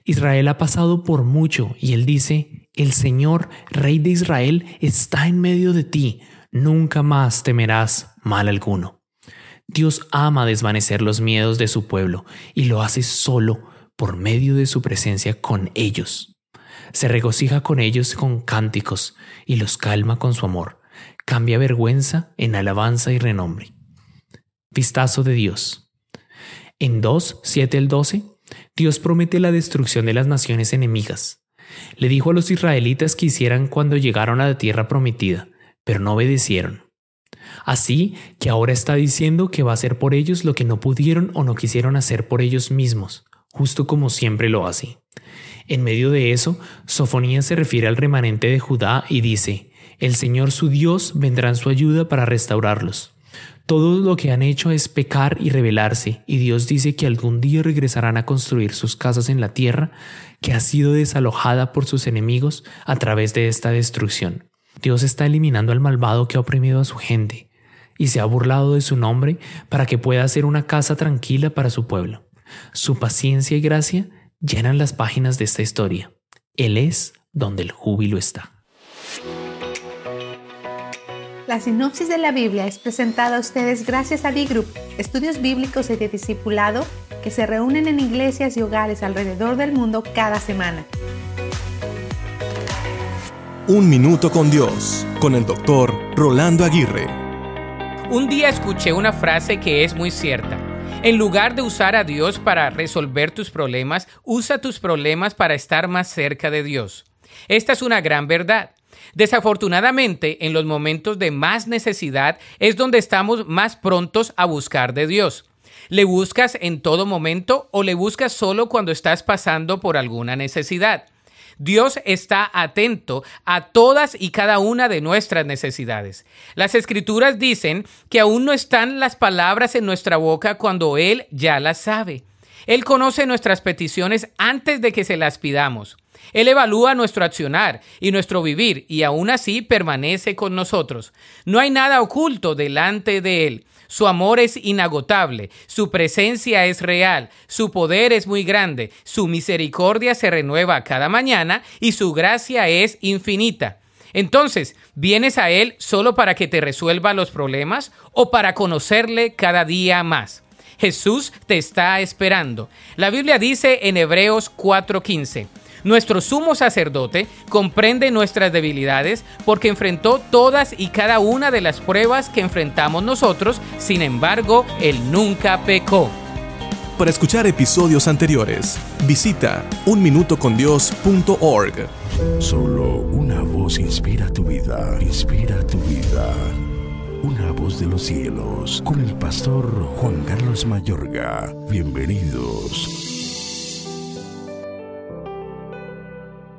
Israel ha pasado por mucho y él dice, el Señor, Rey de Israel, está en medio de ti, nunca más temerás mal alguno. Dios ama desvanecer los miedos de su pueblo y lo hace solo por medio de su presencia con ellos. Se regocija con ellos con cánticos y los calma con su amor. Cambia vergüenza en alabanza y renombre. Vistazo de Dios. En 2, 7 al 12, Dios promete la destrucción de las naciones enemigas. Le dijo a los israelitas que hicieran cuando llegaron a la tierra prometida, pero no obedecieron. Así que ahora está diciendo que va a hacer por ellos lo que no pudieron o no quisieron hacer por ellos mismos, justo como siempre lo hace. En medio de eso, Sofonías se refiere al remanente de Judá y dice, el Señor su Dios vendrá en su ayuda para restaurarlos. Todo lo que han hecho es pecar y rebelarse, y Dios dice que algún día regresarán a construir sus casas en la tierra, que ha sido desalojada por sus enemigos a través de esta destrucción. Dios está eliminando al malvado que ha oprimido a su gente, y se ha burlado de su nombre para que pueda hacer una casa tranquila para su pueblo. Su paciencia y gracia llenan las páginas de esta historia. Él es donde el júbilo está. La sinopsis de la Biblia es presentada a ustedes gracias a D-Group, estudios bíblicos y de discipulado que se reúnen en iglesias y hogares alrededor del mundo cada semana. Un minuto con Dios, con el doctor Rolando Aguirre. Un día escuché una frase que es muy cierta. En lugar de usar a Dios para resolver tus problemas, usa tus problemas para estar más cerca de Dios. Esta es una gran verdad. Desafortunadamente, en los momentos de más necesidad es donde estamos más prontos a buscar de Dios. ¿Le buscas en todo momento o le buscas solo cuando estás pasando por alguna necesidad? Dios está atento a todas y cada una de nuestras necesidades. Las escrituras dicen que aún no están las palabras en nuestra boca cuando Él ya las sabe. Él conoce nuestras peticiones antes de que se las pidamos. Él evalúa nuestro accionar y nuestro vivir y aún así permanece con nosotros. No hay nada oculto delante de Él. Su amor es inagotable, su presencia es real, su poder es muy grande, su misericordia se renueva cada mañana y su gracia es infinita. Entonces, ¿vienes a Él solo para que te resuelva los problemas o para conocerle cada día más? Jesús te está esperando. La Biblia dice en Hebreos 4:15, nuestro sumo sacerdote comprende nuestras debilidades porque enfrentó todas y cada una de las pruebas que enfrentamos nosotros, sin embargo, Él nunca pecó. Para escuchar episodios anteriores, visita unminutocondios.org. Solo una voz inspira tu vida, inspira tu vida. Una voz de los cielos, con el pastor Juan Carlos Mayorga. Bienvenidos.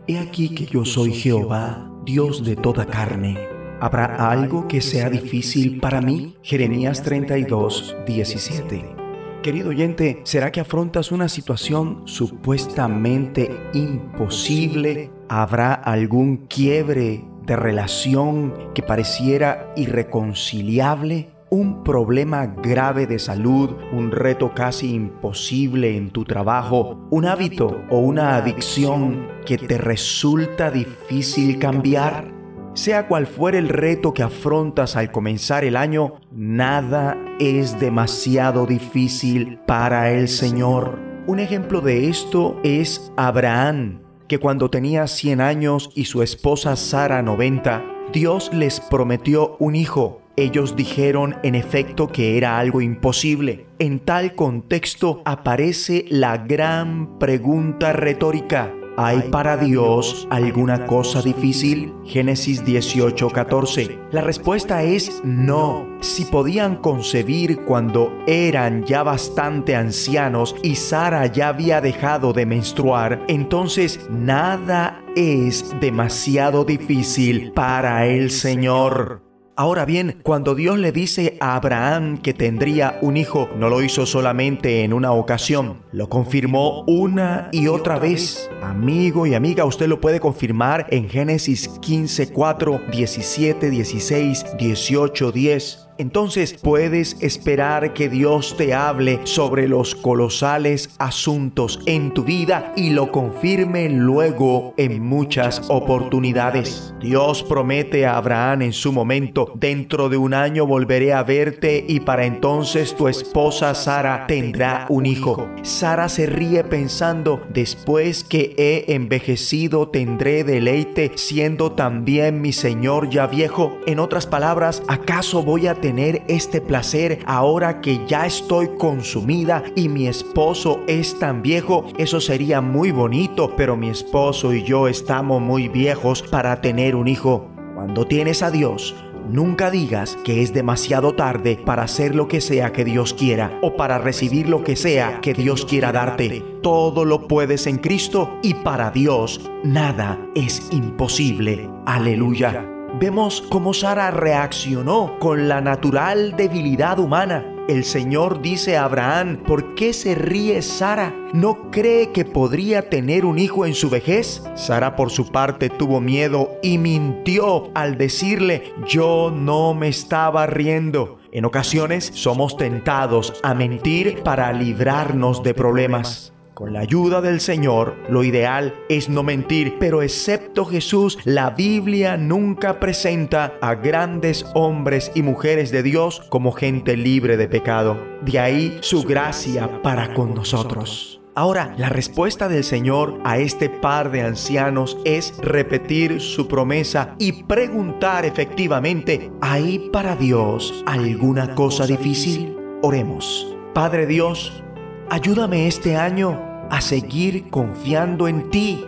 He aquí que yo soy Jehová, Dios de toda carne. ¿Habrá algo que sea difícil para mí? Jeremías 32, 17. Querido oyente, ¿será que afrontas una situación supuestamente imposible? ¿Habrá algún quiebre de relación que pareciera irreconciliable? Un problema grave de salud, un reto casi imposible en tu trabajo, un hábito o una adicción que te resulta difícil cambiar. Sea cual fuere el reto que afrontas al comenzar el año, nada es demasiado difícil para el Señor. Un ejemplo de esto es Abraham, que cuando tenía 100 años y su esposa Sara 90, Dios les prometió un hijo ellos dijeron en efecto que era algo imposible. En tal contexto aparece la gran pregunta retórica. ¿Hay para Dios alguna cosa difícil? Génesis 18:14. La respuesta es no. Si podían concebir cuando eran ya bastante ancianos y Sara ya había dejado de menstruar, entonces nada es demasiado difícil para el Señor. Ahora bien, cuando Dios le dice a Abraham que tendría un hijo, no lo hizo solamente en una ocasión, lo confirmó una y otra vez. Amigo y amiga, usted lo puede confirmar en Génesis 15, 4, 17, 16, 18, 10 entonces puedes esperar que Dios te hable sobre los colosales asuntos en tu vida y lo confirme luego en muchas oportunidades. Dios promete a Abraham en su momento, dentro de un año volveré a verte y para entonces tu esposa Sara tendrá un hijo. Sara se ríe pensando, después que he envejecido tendré deleite siendo también mi Señor ya viejo. En otras palabras, ¿acaso voy a tener este placer ahora que ya estoy consumida y mi esposo es tan viejo? Eso sería muy bonito, pero mi esposo y yo estamos muy viejos para tener un hijo. Cuando tienes a Dios, Nunca digas que es demasiado tarde para hacer lo que sea que Dios quiera o para recibir lo que sea que Dios quiera darte. Todo lo puedes en Cristo y para Dios nada es imposible. Aleluya vemos cómo Sara reaccionó con la natural debilidad humana. El Señor dice a Abraham, ¿por qué se ríe Sara? ¿No cree que podría tener un hijo en su vejez? Sara por su parte tuvo miedo y mintió al decirle, yo no me estaba riendo. En ocasiones somos tentados a mentir para librarnos de problemas. Con la ayuda del Señor, lo ideal es no mentir, pero excepto Jesús, la Biblia nunca presenta a grandes hombres y mujeres de Dios como gente libre de pecado. De ahí su gracia para con nosotros. Ahora, la respuesta del Señor a este par de ancianos es repetir su promesa y preguntar efectivamente, ¿hay para Dios alguna cosa difícil? Oremos. Padre Dios, Ayúdame este año a seguir confiando en ti.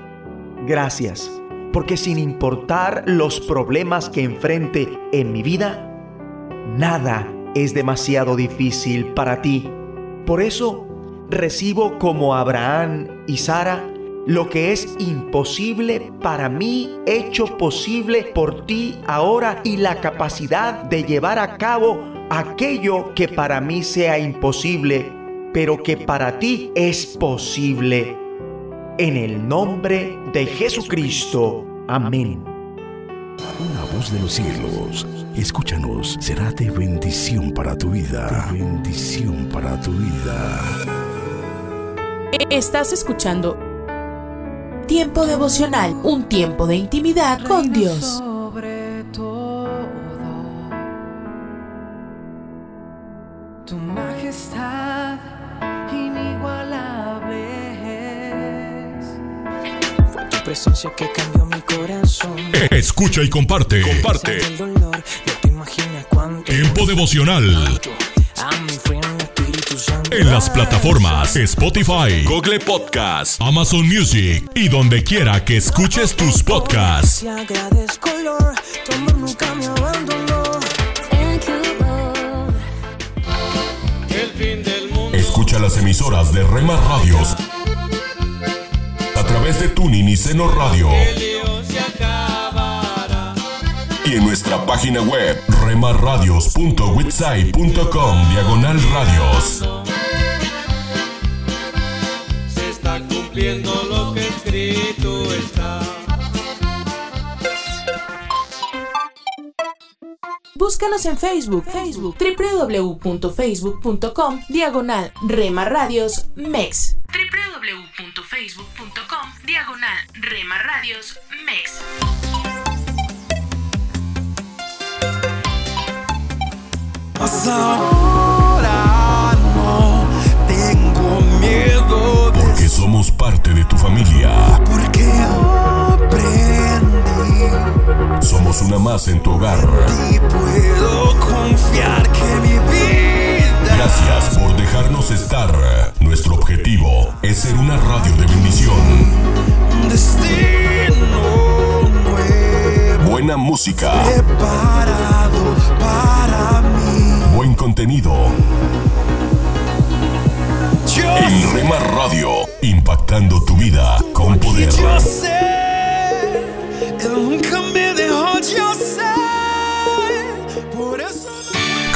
Gracias, porque sin importar los problemas que enfrente en mi vida, nada es demasiado difícil para ti. Por eso recibo como Abraham y Sara lo que es imposible para mí, hecho posible por ti ahora y la capacidad de llevar a cabo aquello que para mí sea imposible pero que para ti es posible. en el nombre de Jesucristo. Amén. Una voz de los cielos, escúchanos, será de bendición para tu vida. De bendición para tu vida. Estás escuchando Tiempo devocional, un tiempo de intimidad con Dios. Presencia que cambió mi corazón. Escucha y comparte. Comparte. El dolor, no te imaginas cuánto. Tiempo devocional. En las plataformas Spotify, Google Podcast, Amazon Music y donde quiera que escuches tus podcasts. Escucha las emisoras de Rema Radios través de Tuning y Seno Radio. se acabará. Y en nuestra página web, remarradios.witsai.com, diagonal radios. Se está cumpliendo lo que escrito está. Búscanos en Facebook, Facebook, www.facebook.com, diagonal Rema Radios MEX. www.facebook.com, diagonal Rema Radios MEX. Ahora no tengo miedo de Porque somos parte de tu familia. porque aprendí Somos una más en tu hogar. y puedo confiar que mi vida Gracias por dejarnos estar. Nuestro objetivo es ser una radio de bendición. un destino nuevo Buena música, preparado para mí. buen contenido. Yo En Rema Radio, impactando tu vida con poder. Yo sé, Él nunca me dejó, yo sé.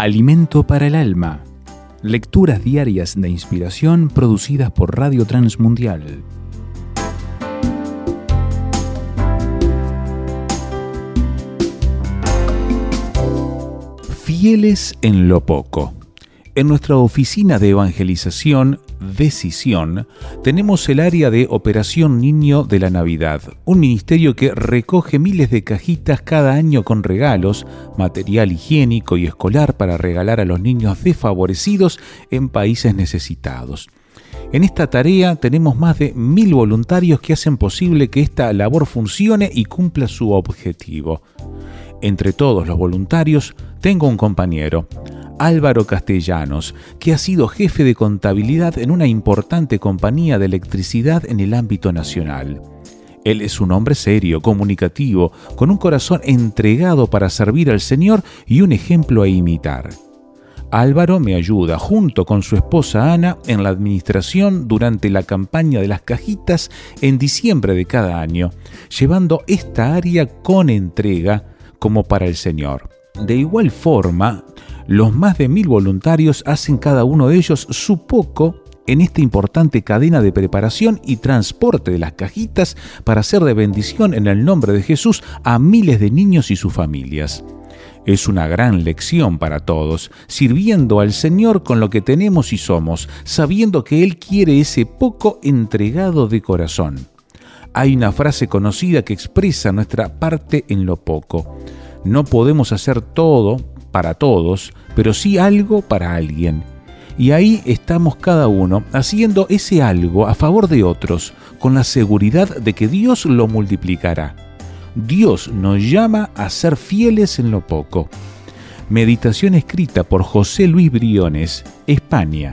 Alimento para el alma. Lecturas diarias de inspiración producidas por Radio Transmundial. Fieles en lo poco. En nuestra oficina de evangelización, Decisión, tenemos el área de Operación Niño de la Navidad, un ministerio que recoge miles de cajitas cada año con regalos, material higiénico y escolar para regalar a los niños desfavorecidos en países necesitados. En esta tarea tenemos más de mil voluntarios que hacen posible que esta labor funcione y cumpla su objetivo. Entre todos los voluntarios tengo un compañero, Álvaro Castellanos, que ha sido jefe de contabilidad en una importante compañía de electricidad en el ámbito nacional. Él es un hombre serio, comunicativo, con un corazón entregado para servir al Señor y un ejemplo a imitar. Álvaro me ayuda junto con su esposa Ana en la administración durante la campaña de las cajitas en diciembre de cada año, llevando esta área con entrega como para el Señor. De igual forma, los más de mil voluntarios hacen cada uno de ellos su poco en esta importante cadena de preparación y transporte de las cajitas para hacer de bendición en el nombre de Jesús a miles de niños y sus familias. Es una gran lección para todos, sirviendo al Señor con lo que tenemos y somos, sabiendo que Él quiere ese poco entregado de corazón. Hay una frase conocida que expresa nuestra parte en lo poco. No podemos hacer todo para todos, pero sí algo para alguien. Y ahí estamos cada uno haciendo ese algo a favor de otros, con la seguridad de que Dios lo multiplicará. Dios nos llama a ser fieles en lo poco. Meditación escrita por José Luis Briones, España.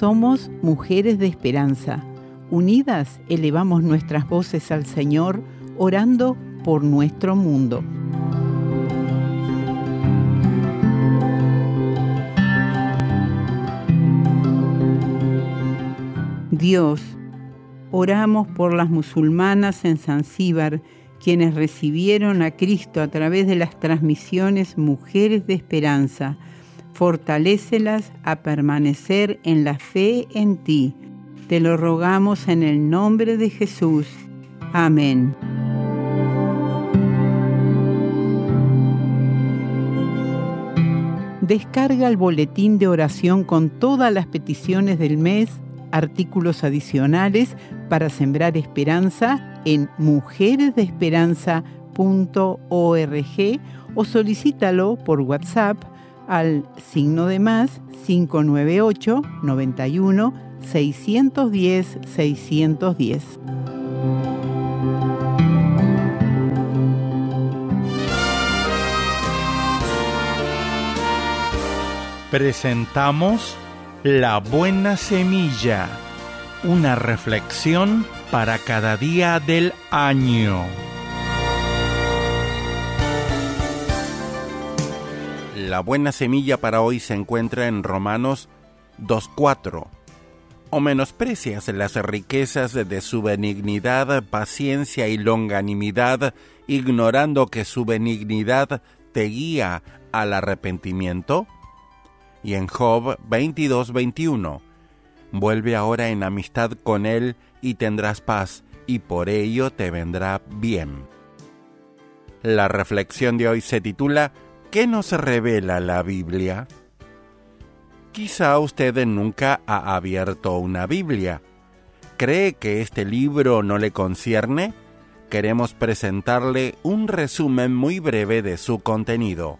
Somos mujeres de esperanza. Unidas elevamos nuestras voces al Señor, orando por nuestro mundo. Dios, oramos por las musulmanas en Zanzíbar, quienes recibieron a Cristo a través de las transmisiones Mujeres de Esperanza fortalécelas a permanecer en la fe en ti. Te lo rogamos en el nombre de Jesús. Amén. Descarga el boletín de oración con todas las peticiones del mes, artículos adicionales para sembrar esperanza en mujeresdeesperanza.org o solicítalo por WhatsApp al signo de más 598 91 610 610. Presentamos La Buena Semilla, una reflexión para cada día del año. La buena semilla para hoy se encuentra en Romanos 2.4. O menosprecias las riquezas de su benignidad, paciencia y longanimidad, ignorando que su benignidad te guía al arrepentimiento. Y en Job 22.21. Vuelve ahora en amistad con él y tendrás paz, y por ello te vendrá bien. La reflexión de hoy se titula ¿Qué nos revela la Biblia? Quizá usted nunca ha abierto una Biblia. ¿Cree que este libro no le concierne? Queremos presentarle un resumen muy breve de su contenido.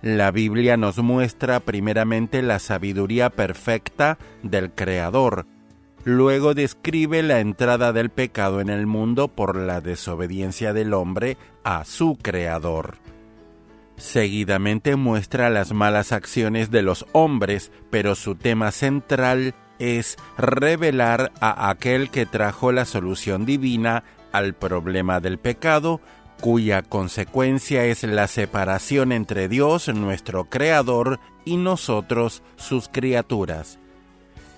La Biblia nos muestra primeramente la sabiduría perfecta del Creador, luego describe la entrada del pecado en el mundo por la desobediencia del hombre a su Creador. Seguidamente muestra las malas acciones de los hombres, pero su tema central es revelar a aquel que trajo la solución divina al problema del pecado, cuya consecuencia es la separación entre Dios, nuestro Creador, y nosotros, sus criaturas.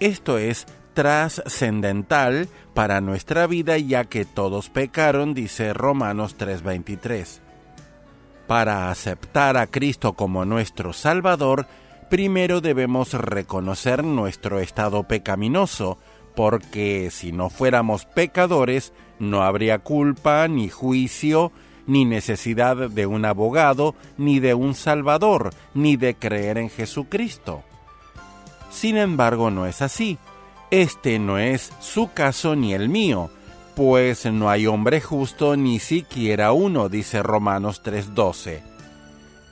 Esto es trascendental para nuestra vida ya que todos pecaron, dice Romanos 3:23 para aceptar a Cristo como nuestro Salvador, primero debemos reconocer nuestro estado pecaminoso, porque si no fuéramos pecadores, no habría culpa, ni juicio, ni necesidad de un abogado, ni de un Salvador, ni de creer en Jesucristo. Sin embargo, no es así. Este no es su caso ni el mío, pues no hay hombre justo ni siquiera uno, dice Romanos 3:12.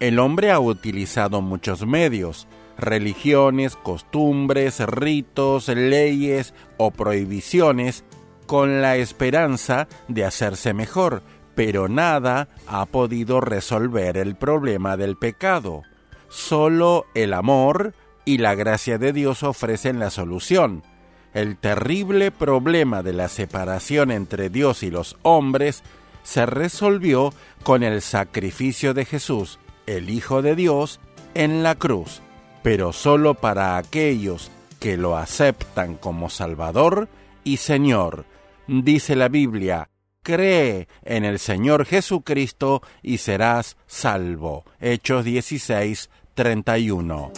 El hombre ha utilizado muchos medios, religiones, costumbres, ritos, leyes o prohibiciones, con la esperanza de hacerse mejor, pero nada ha podido resolver el problema del pecado. Solo el amor y la gracia de Dios ofrecen la solución el terrible problema de la separación entre Dios y los hombres se resolvió con el sacrificio de Jesús, el Hijo de Dios, en la cruz, pero solo para aquellos que lo aceptan como Salvador y Señor. Dice la Biblia, cree en el Señor Jesucristo y serás salvo. Hechos 16, 31.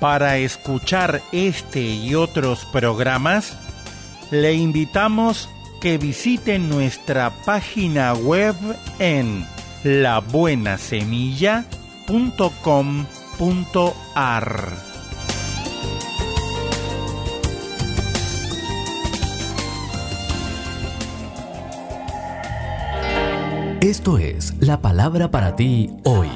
Para escuchar este y otros programas, le invitamos que visiten nuestra página web en labuenasemilla.com.ar. Esto es la palabra para ti hoy.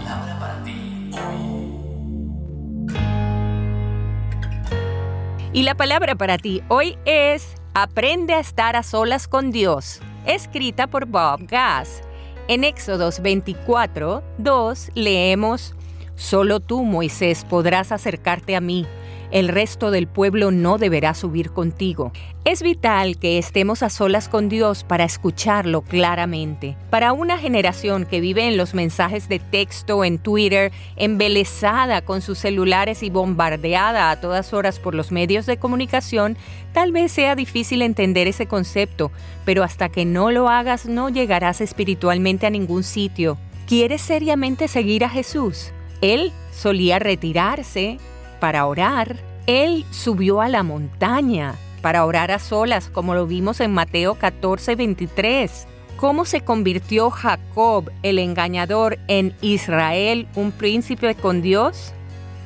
Y la palabra para ti hoy es Aprende a estar a solas con Dios, escrita por Bob Gass. En Éxodos 24, 2 leemos, Solo tú, Moisés, podrás acercarte a mí el resto del pueblo no deberá subir contigo. Es vital que estemos a solas con Dios para escucharlo claramente. Para una generación que vive en los mensajes de texto, en Twitter, embelesada con sus celulares y bombardeada a todas horas por los medios de comunicación, tal vez sea difícil entender ese concepto, pero hasta que no lo hagas no llegarás espiritualmente a ningún sitio. ¿Quieres seriamente seguir a Jesús? Él solía retirarse, para orar, él subió a la montaña para orar a solas, como lo vimos en Mateo 14, 23. ¿Cómo se convirtió Jacob, el engañador, en Israel, un príncipe con Dios?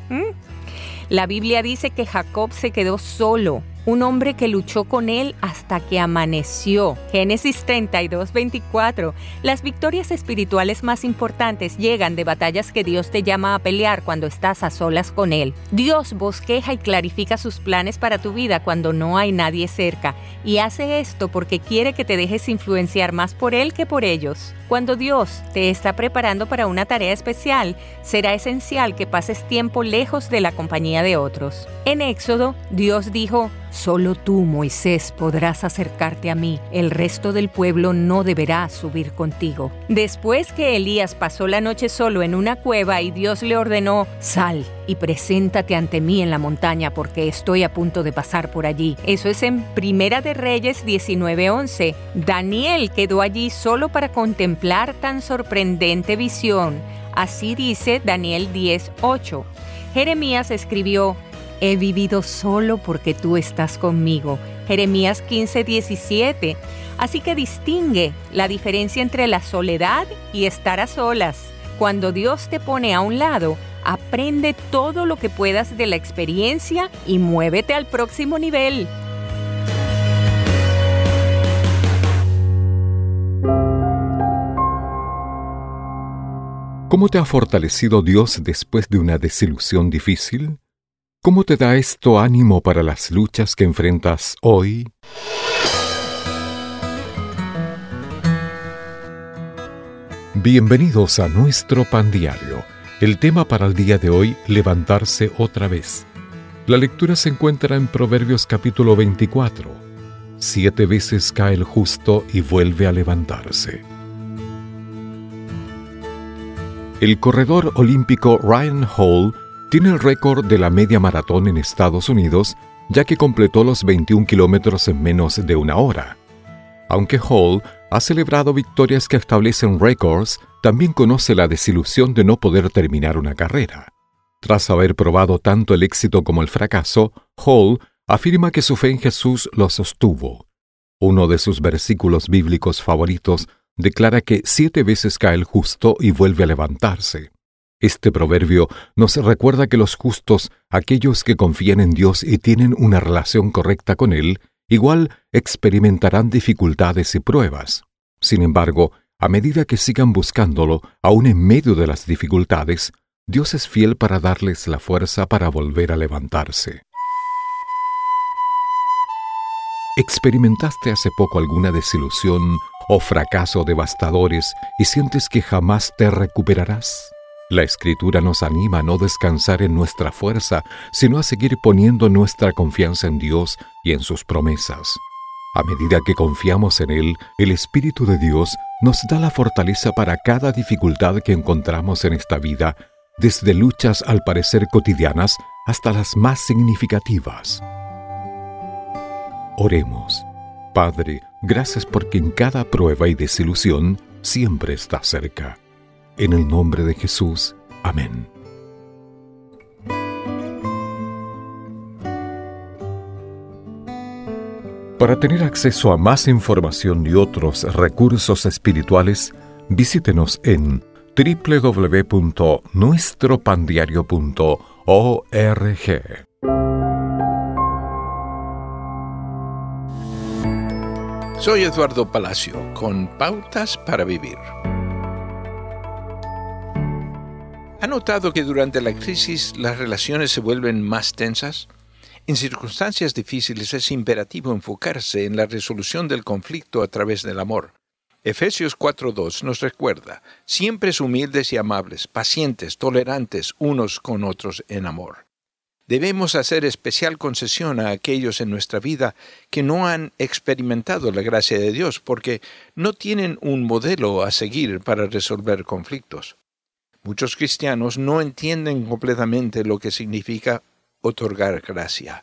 ¿Mm? La Biblia dice que Jacob se quedó solo un hombre que luchó con él hasta que amaneció. Génesis 32, 24. Las victorias espirituales más importantes llegan de batallas que Dios te llama a pelear cuando estás a solas con Él. Dios bosqueja y clarifica sus planes para tu vida cuando no hay nadie cerca, y hace esto porque quiere que te dejes influenciar más por Él que por ellos. Cuando Dios te está preparando para una tarea especial, será esencial que pases tiempo lejos de la compañía de otros. En Éxodo, Dios dijo, Solo tú, Moisés, podrás acercarte a mí, el resto del pueblo no deberá subir contigo. Después que Elías pasó la noche solo en una cueva y Dios le ordenó, sal y preséntate ante mí en la montaña porque estoy a punto de pasar por allí. Eso es en Primera de Reyes 19:11. Daniel quedó allí solo para contemplar tan sorprendente visión. Así dice Daniel 10:8. Jeremías escribió, He vivido solo porque tú estás conmigo. Jeremías 15, 17. Así que distingue la diferencia entre la soledad y estar a solas. Cuando Dios te pone a un lado, aprende todo lo que puedas de la experiencia y muévete al próximo nivel. ¿Cómo te ha fortalecido Dios después de una desilusión difícil? ¿Cómo te da esto ánimo para las luchas que enfrentas hoy? Bienvenidos a nuestro pan diario. El tema para el día de hoy, levantarse otra vez. La lectura se encuentra en Proverbios capítulo 24. Siete veces cae el justo y vuelve a levantarse. El corredor olímpico Ryan Hall tiene el récord de la media maratón en Estados Unidos, ya que completó los 21 kilómetros en menos de una hora. Aunque Hall ha celebrado victorias que establecen récords, también conoce la desilusión de no poder terminar una carrera. Tras haber probado tanto el éxito como el fracaso, Hall afirma que su fe en Jesús lo sostuvo. Uno de sus versículos bíblicos favoritos declara que siete veces cae el justo y vuelve a levantarse. Este proverbio nos recuerda que los justos, aquellos que confían en Dios y tienen una relación correcta con Él, igual experimentarán dificultades y pruebas. Sin embargo, a medida que sigan buscándolo, aun en medio de las dificultades, Dios es fiel para darles la fuerza para volver a levantarse. ¿Experimentaste hace poco alguna desilusión o fracaso devastadores y sientes que jamás te recuperarás? La escritura nos anima a no descansar en nuestra fuerza, sino a seguir poniendo nuestra confianza en Dios y en sus promesas. A medida que confiamos en Él, el Espíritu de Dios nos da la fortaleza para cada dificultad que encontramos en esta vida, desde luchas al parecer cotidianas hasta las más significativas. Oremos. Padre, gracias porque en cada prueba y desilusión siempre estás cerca. En el nombre de Jesús. Amén. Para tener acceso a más información y otros recursos espirituales, visítenos en www.nuestropandiario.org. Soy Eduardo Palacio con Pautas para Vivir. ¿Ha notado que durante la crisis las relaciones se vuelven más tensas? En circunstancias difíciles es imperativo enfocarse en la resolución del conflicto a través del amor. Efesios 4.2 nos recuerda, siempre humildes y amables, pacientes, tolerantes unos con otros en amor. Debemos hacer especial concesión a aquellos en nuestra vida que no han experimentado la gracia de Dios porque no tienen un modelo a seguir para resolver conflictos. Muchos cristianos no entienden completamente lo que significa otorgar gracia.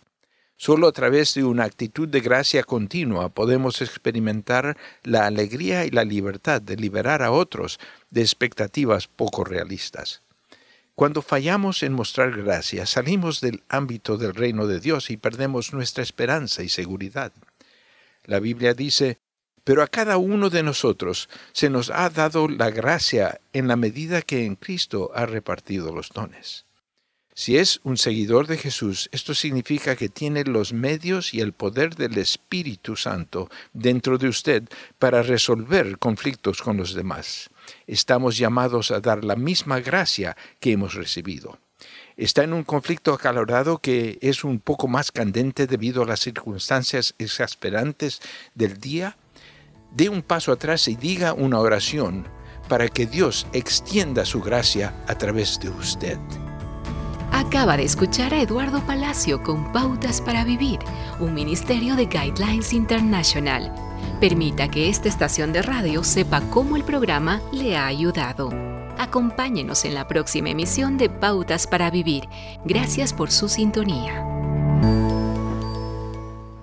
Solo a través de una actitud de gracia continua podemos experimentar la alegría y la libertad de liberar a otros de expectativas poco realistas. Cuando fallamos en mostrar gracia, salimos del ámbito del reino de Dios y perdemos nuestra esperanza y seguridad. La Biblia dice, pero a cada uno de nosotros se nos ha dado la gracia en la medida que en Cristo ha repartido los dones. Si es un seguidor de Jesús, esto significa que tiene los medios y el poder del Espíritu Santo dentro de usted para resolver conflictos con los demás. Estamos llamados a dar la misma gracia que hemos recibido. Está en un conflicto acalorado que es un poco más candente debido a las circunstancias exasperantes del día. Dé un paso atrás y diga una oración para que Dios extienda su gracia a través de usted. Acaba de escuchar a Eduardo Palacio con Pautas para Vivir, un ministerio de Guidelines International. Permita que esta estación de radio sepa cómo el programa le ha ayudado. Acompáñenos en la próxima emisión de Pautas para Vivir. Gracias por su sintonía.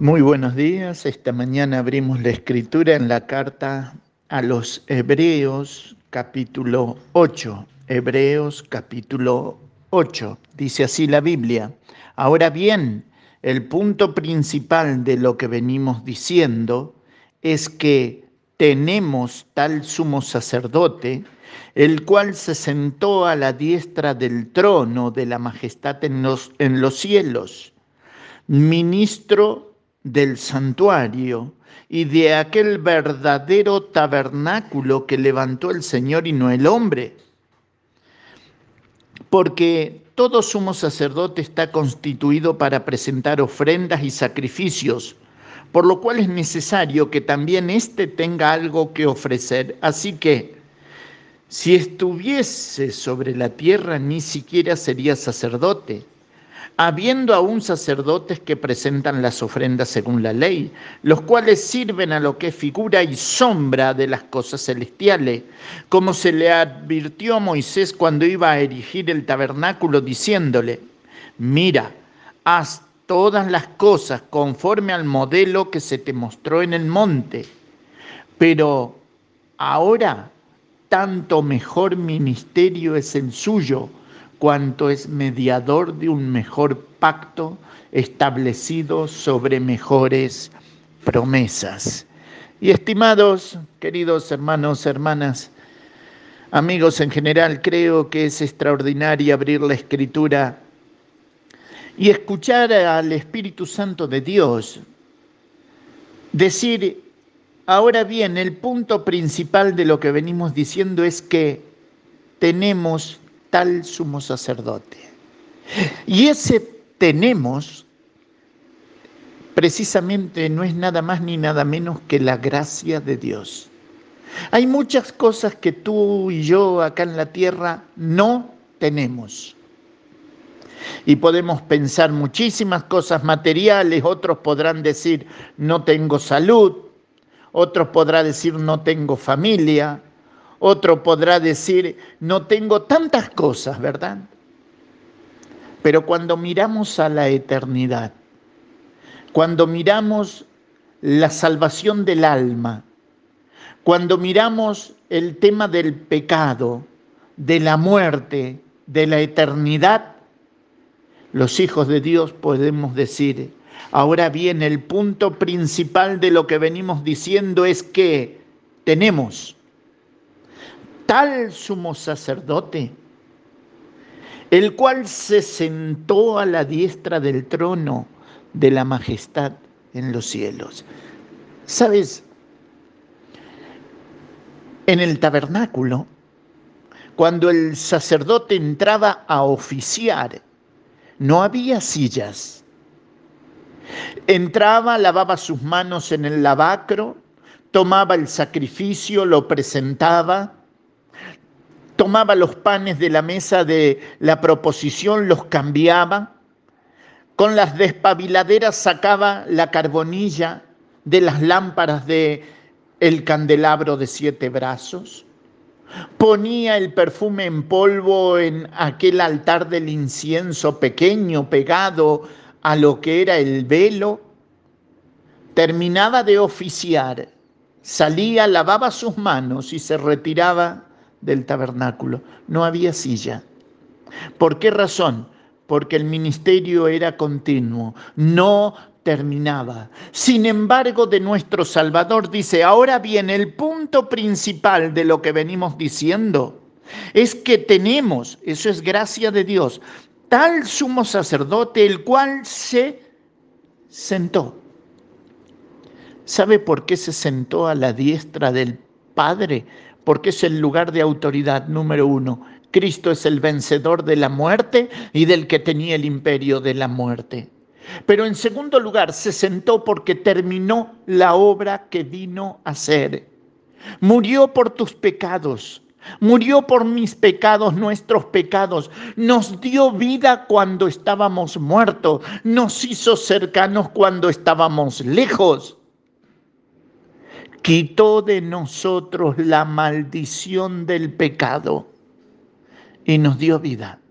Muy buenos días. Esta mañana abrimos la escritura en la carta a los Hebreos capítulo 8. Hebreos capítulo 8. Dice así la Biblia. Ahora bien, el punto principal de lo que venimos diciendo es que tenemos tal sumo sacerdote, el cual se sentó a la diestra del trono de la majestad en los, en los cielos, ministro del santuario y de aquel verdadero tabernáculo que levantó el Señor y no el hombre. Porque todo sumo sacerdote está constituido para presentar ofrendas y sacrificios, por lo cual es necesario que también éste tenga algo que ofrecer. Así que, si estuviese sobre la tierra, ni siquiera sería sacerdote habiendo aún sacerdotes que presentan las ofrendas según la ley, los cuales sirven a lo que es figura y sombra de las cosas celestiales, como se le advirtió a Moisés cuando iba a erigir el tabernáculo, diciéndole, mira, haz todas las cosas conforme al modelo que se te mostró en el monte, pero ahora tanto mejor ministerio es el suyo, cuanto es mediador de un mejor pacto establecido sobre mejores promesas. Y estimados, queridos hermanos, hermanas, amigos en general, creo que es extraordinario abrir la escritura y escuchar al Espíritu Santo de Dios decir, ahora bien, el punto principal de lo que venimos diciendo es que tenemos tal sumo sacerdote. Y ese tenemos precisamente no es nada más ni nada menos que la gracia de Dios. Hay muchas cosas que tú y yo acá en la tierra no tenemos. Y podemos pensar muchísimas cosas materiales, otros podrán decir no tengo salud, otros podrán decir no tengo familia, otro podrá decir, no tengo tantas cosas, ¿verdad? Pero cuando miramos a la eternidad, cuando miramos la salvación del alma, cuando miramos el tema del pecado, de la muerte, de la eternidad, los hijos de Dios podemos decir, ahora bien, el punto principal de lo que venimos diciendo es que tenemos tal sumo sacerdote, el cual se sentó a la diestra del trono de la majestad en los cielos. ¿Sabes? En el tabernáculo, cuando el sacerdote entraba a oficiar, no había sillas. Entraba, lavaba sus manos en el lavacro, tomaba el sacrificio, lo presentaba, tomaba los panes de la mesa de la proposición, los cambiaba, con las despabiladeras sacaba la carbonilla de las lámparas de el candelabro de siete brazos, ponía el perfume en polvo en aquel altar del incienso pequeño pegado a lo que era el velo, terminaba de oficiar, salía, lavaba sus manos y se retiraba del tabernáculo. No había silla. ¿Por qué razón? Porque el ministerio era continuo, no terminaba. Sin embargo, de nuestro Salvador dice, ahora bien, el punto principal de lo que venimos diciendo es que tenemos, eso es gracia de Dios, tal sumo sacerdote, el cual se sentó. ¿Sabe por qué se sentó a la diestra del Padre? Porque es el lugar de autoridad número uno. Cristo es el vencedor de la muerte y del que tenía el imperio de la muerte. Pero en segundo lugar, se sentó porque terminó la obra que vino a hacer. Murió por tus pecados, murió por mis pecados, nuestros pecados. Nos dio vida cuando estábamos muertos, nos hizo cercanos cuando estábamos lejos. Quitó de nosotros la maldición del pecado y nos dio vida.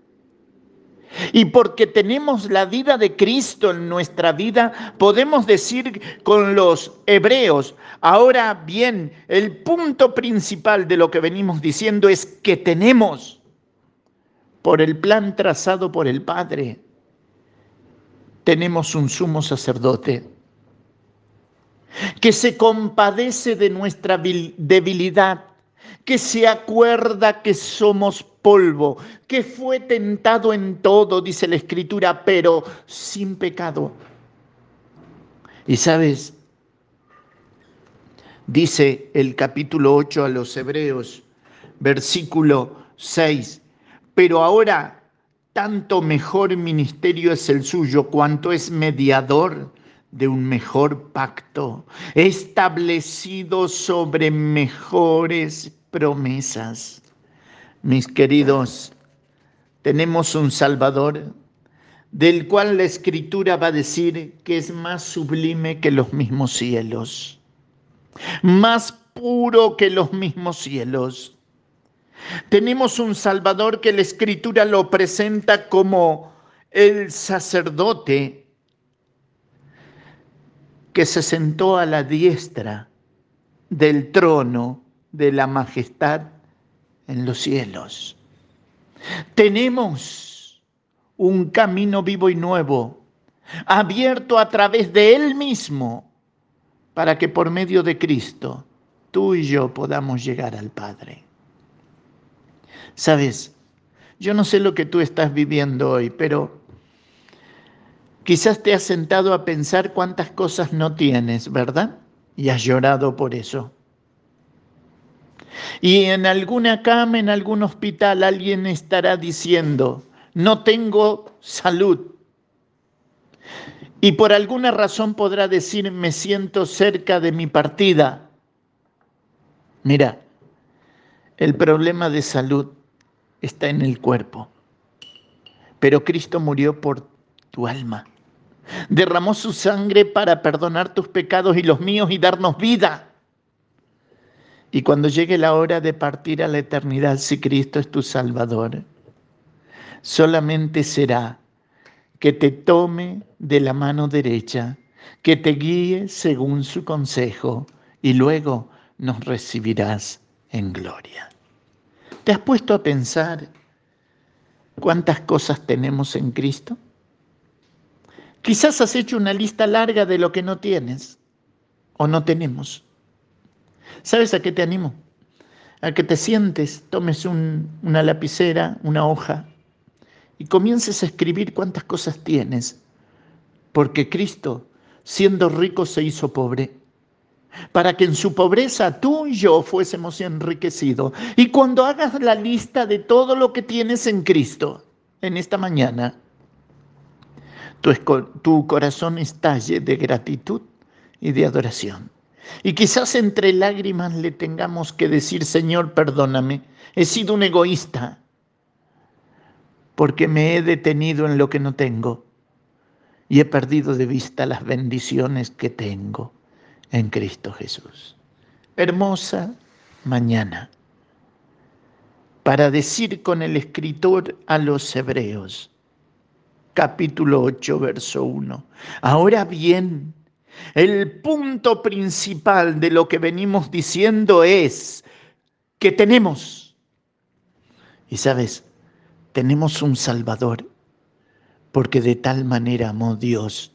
Y porque tenemos la vida de Cristo en nuestra vida, podemos decir con los hebreos, ahora bien, el punto principal de lo que venimos diciendo es que tenemos, por el plan trazado por el Padre, tenemos un sumo sacerdote que se compadece de nuestra debilidad, que se acuerda que somos polvo, que fue tentado en todo, dice la Escritura, pero sin pecado. Y sabes, dice el capítulo 8 a los Hebreos, versículo 6, pero ahora tanto mejor ministerio es el suyo cuanto es mediador de un mejor pacto, establecido sobre mejores promesas. Mis queridos, tenemos un Salvador del cual la Escritura va a decir que es más sublime que los mismos cielos, más puro que los mismos cielos. Tenemos un Salvador que la Escritura lo presenta como el sacerdote que se sentó a la diestra del trono de la majestad en los cielos. Tenemos un camino vivo y nuevo, abierto a través de Él mismo, para que por medio de Cristo tú y yo podamos llegar al Padre. Sabes, yo no sé lo que tú estás viviendo hoy, pero quizás te has sentado a pensar cuántas cosas no tienes, ¿verdad? Y has llorado por eso. Y en alguna cama, en algún hospital, alguien estará diciendo, no tengo salud. Y por alguna razón podrá decir, me siento cerca de mi partida. Mira, el problema de salud está en el cuerpo, pero Cristo murió por tu alma. Derramó su sangre para perdonar tus pecados y los míos y darnos vida. Y cuando llegue la hora de partir a la eternidad, si Cristo es tu Salvador, solamente será que te tome de la mano derecha que te guíe según su consejo y luego nos recibirás en gloria. ¿Te has puesto a pensar cuántas cosas tenemos en Cristo? Quizás has hecho una lista larga de lo que no tienes o no tenemos. ¿Sabes a qué te animo? A que te sientes, tomes una lapicera, una hoja y comiences a escribir cuántas cosas tienes, porque Cristo, siendo rico, se hizo pobre, para que en su pobreza tú y yo fuésemos enriquecidos. Y cuando hagas la lista de todo lo que tienes en Cristo, en esta mañana, tu, tu corazón estalle de gratitud y de adoración. Y quizás entre lágrimas le tengamos que decir, Señor, perdóname, he sido un egoísta, porque me he detenido en lo que no tengo y he perdido de vista las bendiciones que tengo en Cristo Jesús. Hermosa mañana para decir con el escritor a los hebreos, capítulo 8, verso 1. Ahora bien, el punto principal de lo que venimos diciendo es que tenemos, y sabes, tenemos un Salvador, porque de tal manera amó Dios.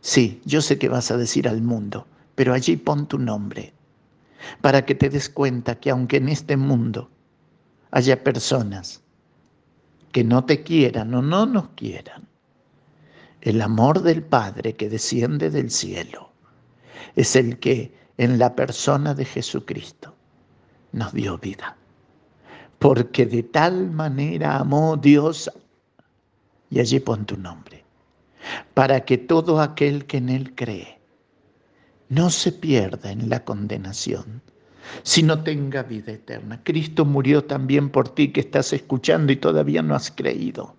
Sí, yo sé que vas a decir al mundo, pero allí pon tu nombre, para que te des cuenta que aunque en este mundo haya personas que no te quieran o no nos quieran, el amor del Padre que desciende del cielo es el que en la persona de Jesucristo nos dio vida porque de tal manera amó Dios, y allí pon tu nombre, para que todo aquel que en Él cree no se pierda en la condenación, sino tenga vida eterna. Cristo murió también por ti que estás escuchando y todavía no has creído.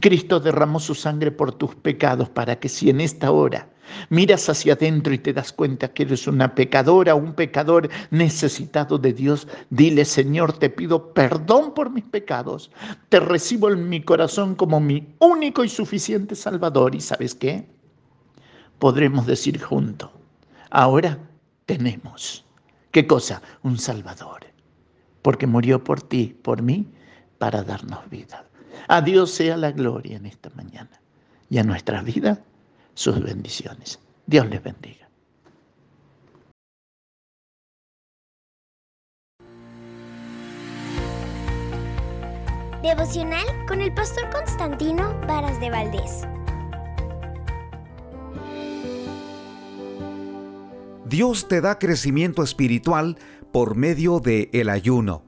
Cristo derramó su sangre por tus pecados para que si en esta hora miras hacia adentro y te das cuenta que eres una pecadora, un pecador necesitado de Dios, dile, Señor, te pido perdón por mis pecados, te recibo en mi corazón como mi único y suficiente Salvador. ¿Y sabes qué? Podremos decir juntos, ahora tenemos. ¿Qué cosa? Un Salvador. Porque murió por ti, por mí, para darnos vida. A Dios sea la gloria en esta mañana y a nuestra vida sus bendiciones. Dios les bendiga. Devocional con el pastor Constantino Varas de Valdés. Dios te da crecimiento espiritual por medio de el ayuno.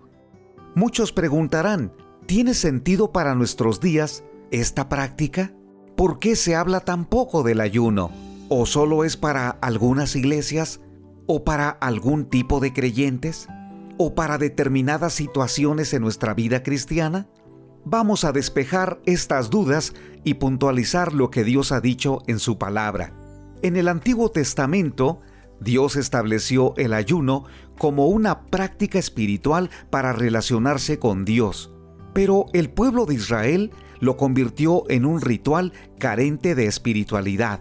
Muchos preguntarán, ¿Tiene sentido para nuestros días esta práctica? ¿Por qué se habla tan poco del ayuno? ¿O solo es para algunas iglesias? ¿O para algún tipo de creyentes? ¿O para determinadas situaciones en nuestra vida cristiana? Vamos a despejar estas dudas y puntualizar lo que Dios ha dicho en su palabra. En el Antiguo Testamento, Dios estableció el ayuno como una práctica espiritual para relacionarse con Dios pero el pueblo de Israel lo convirtió en un ritual carente de espiritualidad.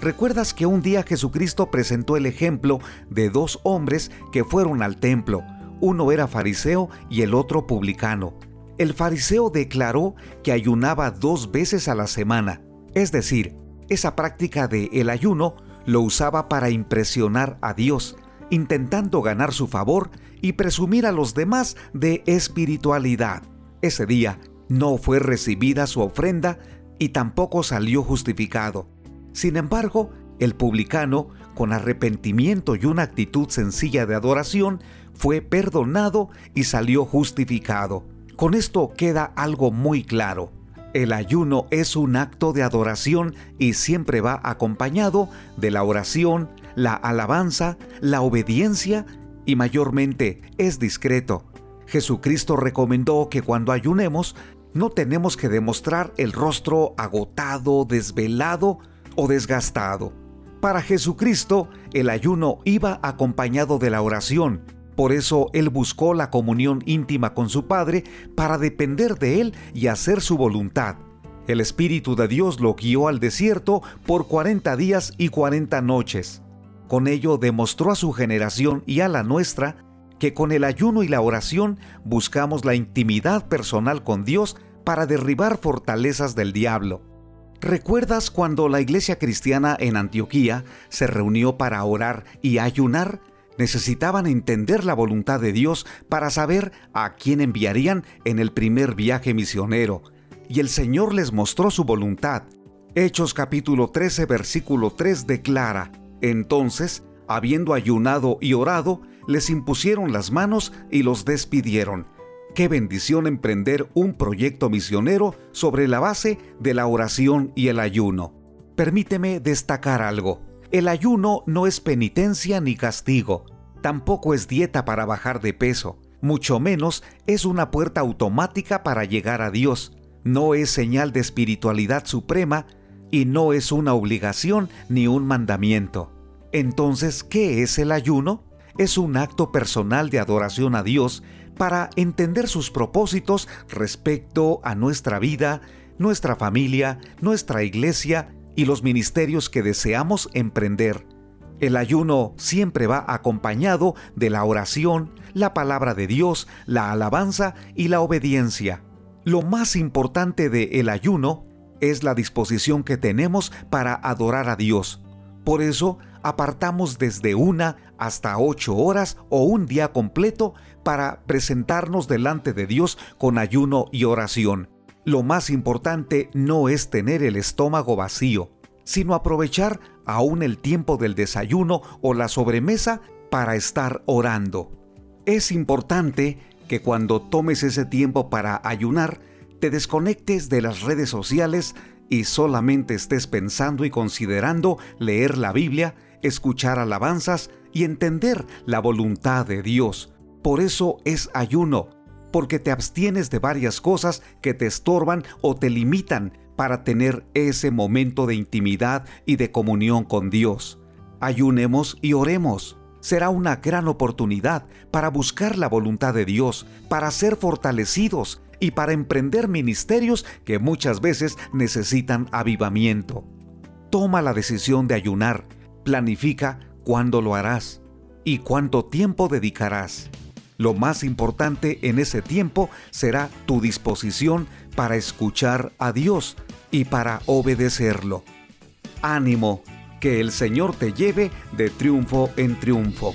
¿Recuerdas que un día Jesucristo presentó el ejemplo de dos hombres que fueron al templo? Uno era fariseo y el otro publicano. El fariseo declaró que ayunaba dos veces a la semana, es decir, esa práctica de el ayuno lo usaba para impresionar a Dios, intentando ganar su favor y presumir a los demás de espiritualidad. Ese día no fue recibida su ofrenda y tampoco salió justificado. Sin embargo, el publicano, con arrepentimiento y una actitud sencilla de adoración, fue perdonado y salió justificado. Con esto queda algo muy claro. El ayuno es un acto de adoración y siempre va acompañado de la oración, la alabanza, la obediencia y mayormente es discreto. Jesucristo recomendó que cuando ayunemos no tenemos que demostrar el rostro agotado, desvelado o desgastado. Para Jesucristo, el ayuno iba acompañado de la oración. Por eso Él buscó la comunión íntima con su Padre para depender de Él y hacer su voluntad. El Espíritu de Dios lo guió al desierto por 40 días y 40 noches. Con ello demostró a su generación y a la nuestra que con el ayuno y la oración buscamos la intimidad personal con Dios para derribar fortalezas del diablo. ¿Recuerdas cuando la iglesia cristiana en Antioquía se reunió para orar y ayunar? Necesitaban entender la voluntad de Dios para saber a quién enviarían en el primer viaje misionero. Y el Señor les mostró su voluntad. Hechos capítulo 13 versículo 3 declara, Entonces, habiendo ayunado y orado, les impusieron las manos y los despidieron. Qué bendición emprender un proyecto misionero sobre la base de la oración y el ayuno. Permíteme destacar algo. El ayuno no es penitencia ni castigo, tampoco es dieta para bajar de peso, mucho menos es una puerta automática para llegar a Dios, no es señal de espiritualidad suprema y no es una obligación ni un mandamiento. Entonces, ¿qué es el ayuno? Es un acto personal de adoración a Dios para entender sus propósitos respecto a nuestra vida, nuestra familia, nuestra iglesia y los ministerios que deseamos emprender. El ayuno siempre va acompañado de la oración, la palabra de Dios, la alabanza y la obediencia. Lo más importante de el ayuno es la disposición que tenemos para adorar a Dios. Por eso apartamos desde una hasta ocho horas o un día completo para presentarnos delante de Dios con ayuno y oración. Lo más importante no es tener el estómago vacío, sino aprovechar aún el tiempo del desayuno o la sobremesa para estar orando. Es importante que cuando tomes ese tiempo para ayunar, te desconectes de las redes sociales y solamente estés pensando y considerando leer la Biblia, escuchar alabanzas y entender la voluntad de Dios. Por eso es ayuno, porque te abstienes de varias cosas que te estorban o te limitan para tener ese momento de intimidad y de comunión con Dios. Ayunemos y oremos. Será una gran oportunidad para buscar la voluntad de Dios, para ser fortalecidos y para emprender ministerios que muchas veces necesitan avivamiento. Toma la decisión de ayunar Planifica cuándo lo harás y cuánto tiempo dedicarás. Lo más importante en ese tiempo será tu disposición para escuchar a Dios y para obedecerlo. Ánimo, que el Señor te lleve de triunfo en triunfo.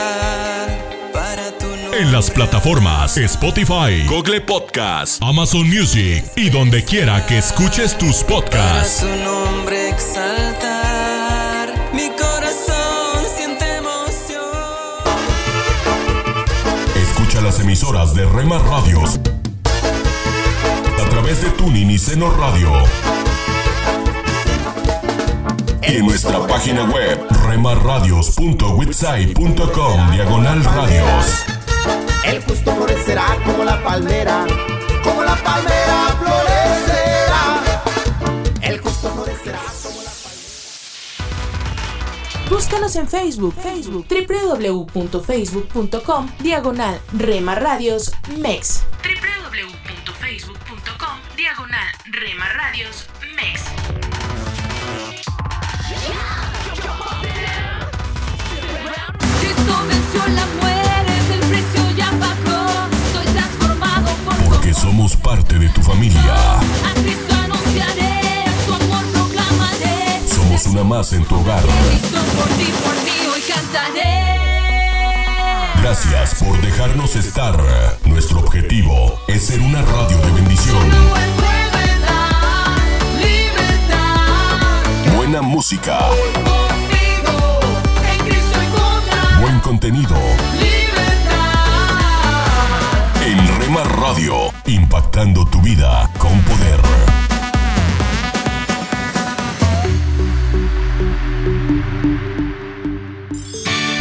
En las plataformas Spotify, Google Podcast, Amazon Music y donde quiera que escuches tus podcasts. Su nombre exaltar, mi corazón siente emoción. Escucha las emisoras de Rema Radios a través de Tuning y Seno Radio. Y en nuestra página web remarradios.witsai.com diagonal radios. El justo florecerá como la palmera, como la palmera florecerá. El justo florecerá como la Búscanos en Facebook, Facebook, www.facebook.com, diagonal Rema Radios MEX. familia. A Cristo anunciaré, su amor proclamaré. Somos una más en tu hogar. Cristo por ti, por hoy cantaré. Gracias por dejarnos estar. Nuestro objetivo es ser una radio de bendición. Buena música. Buen contenido. Radio, impactando tu vida con poder.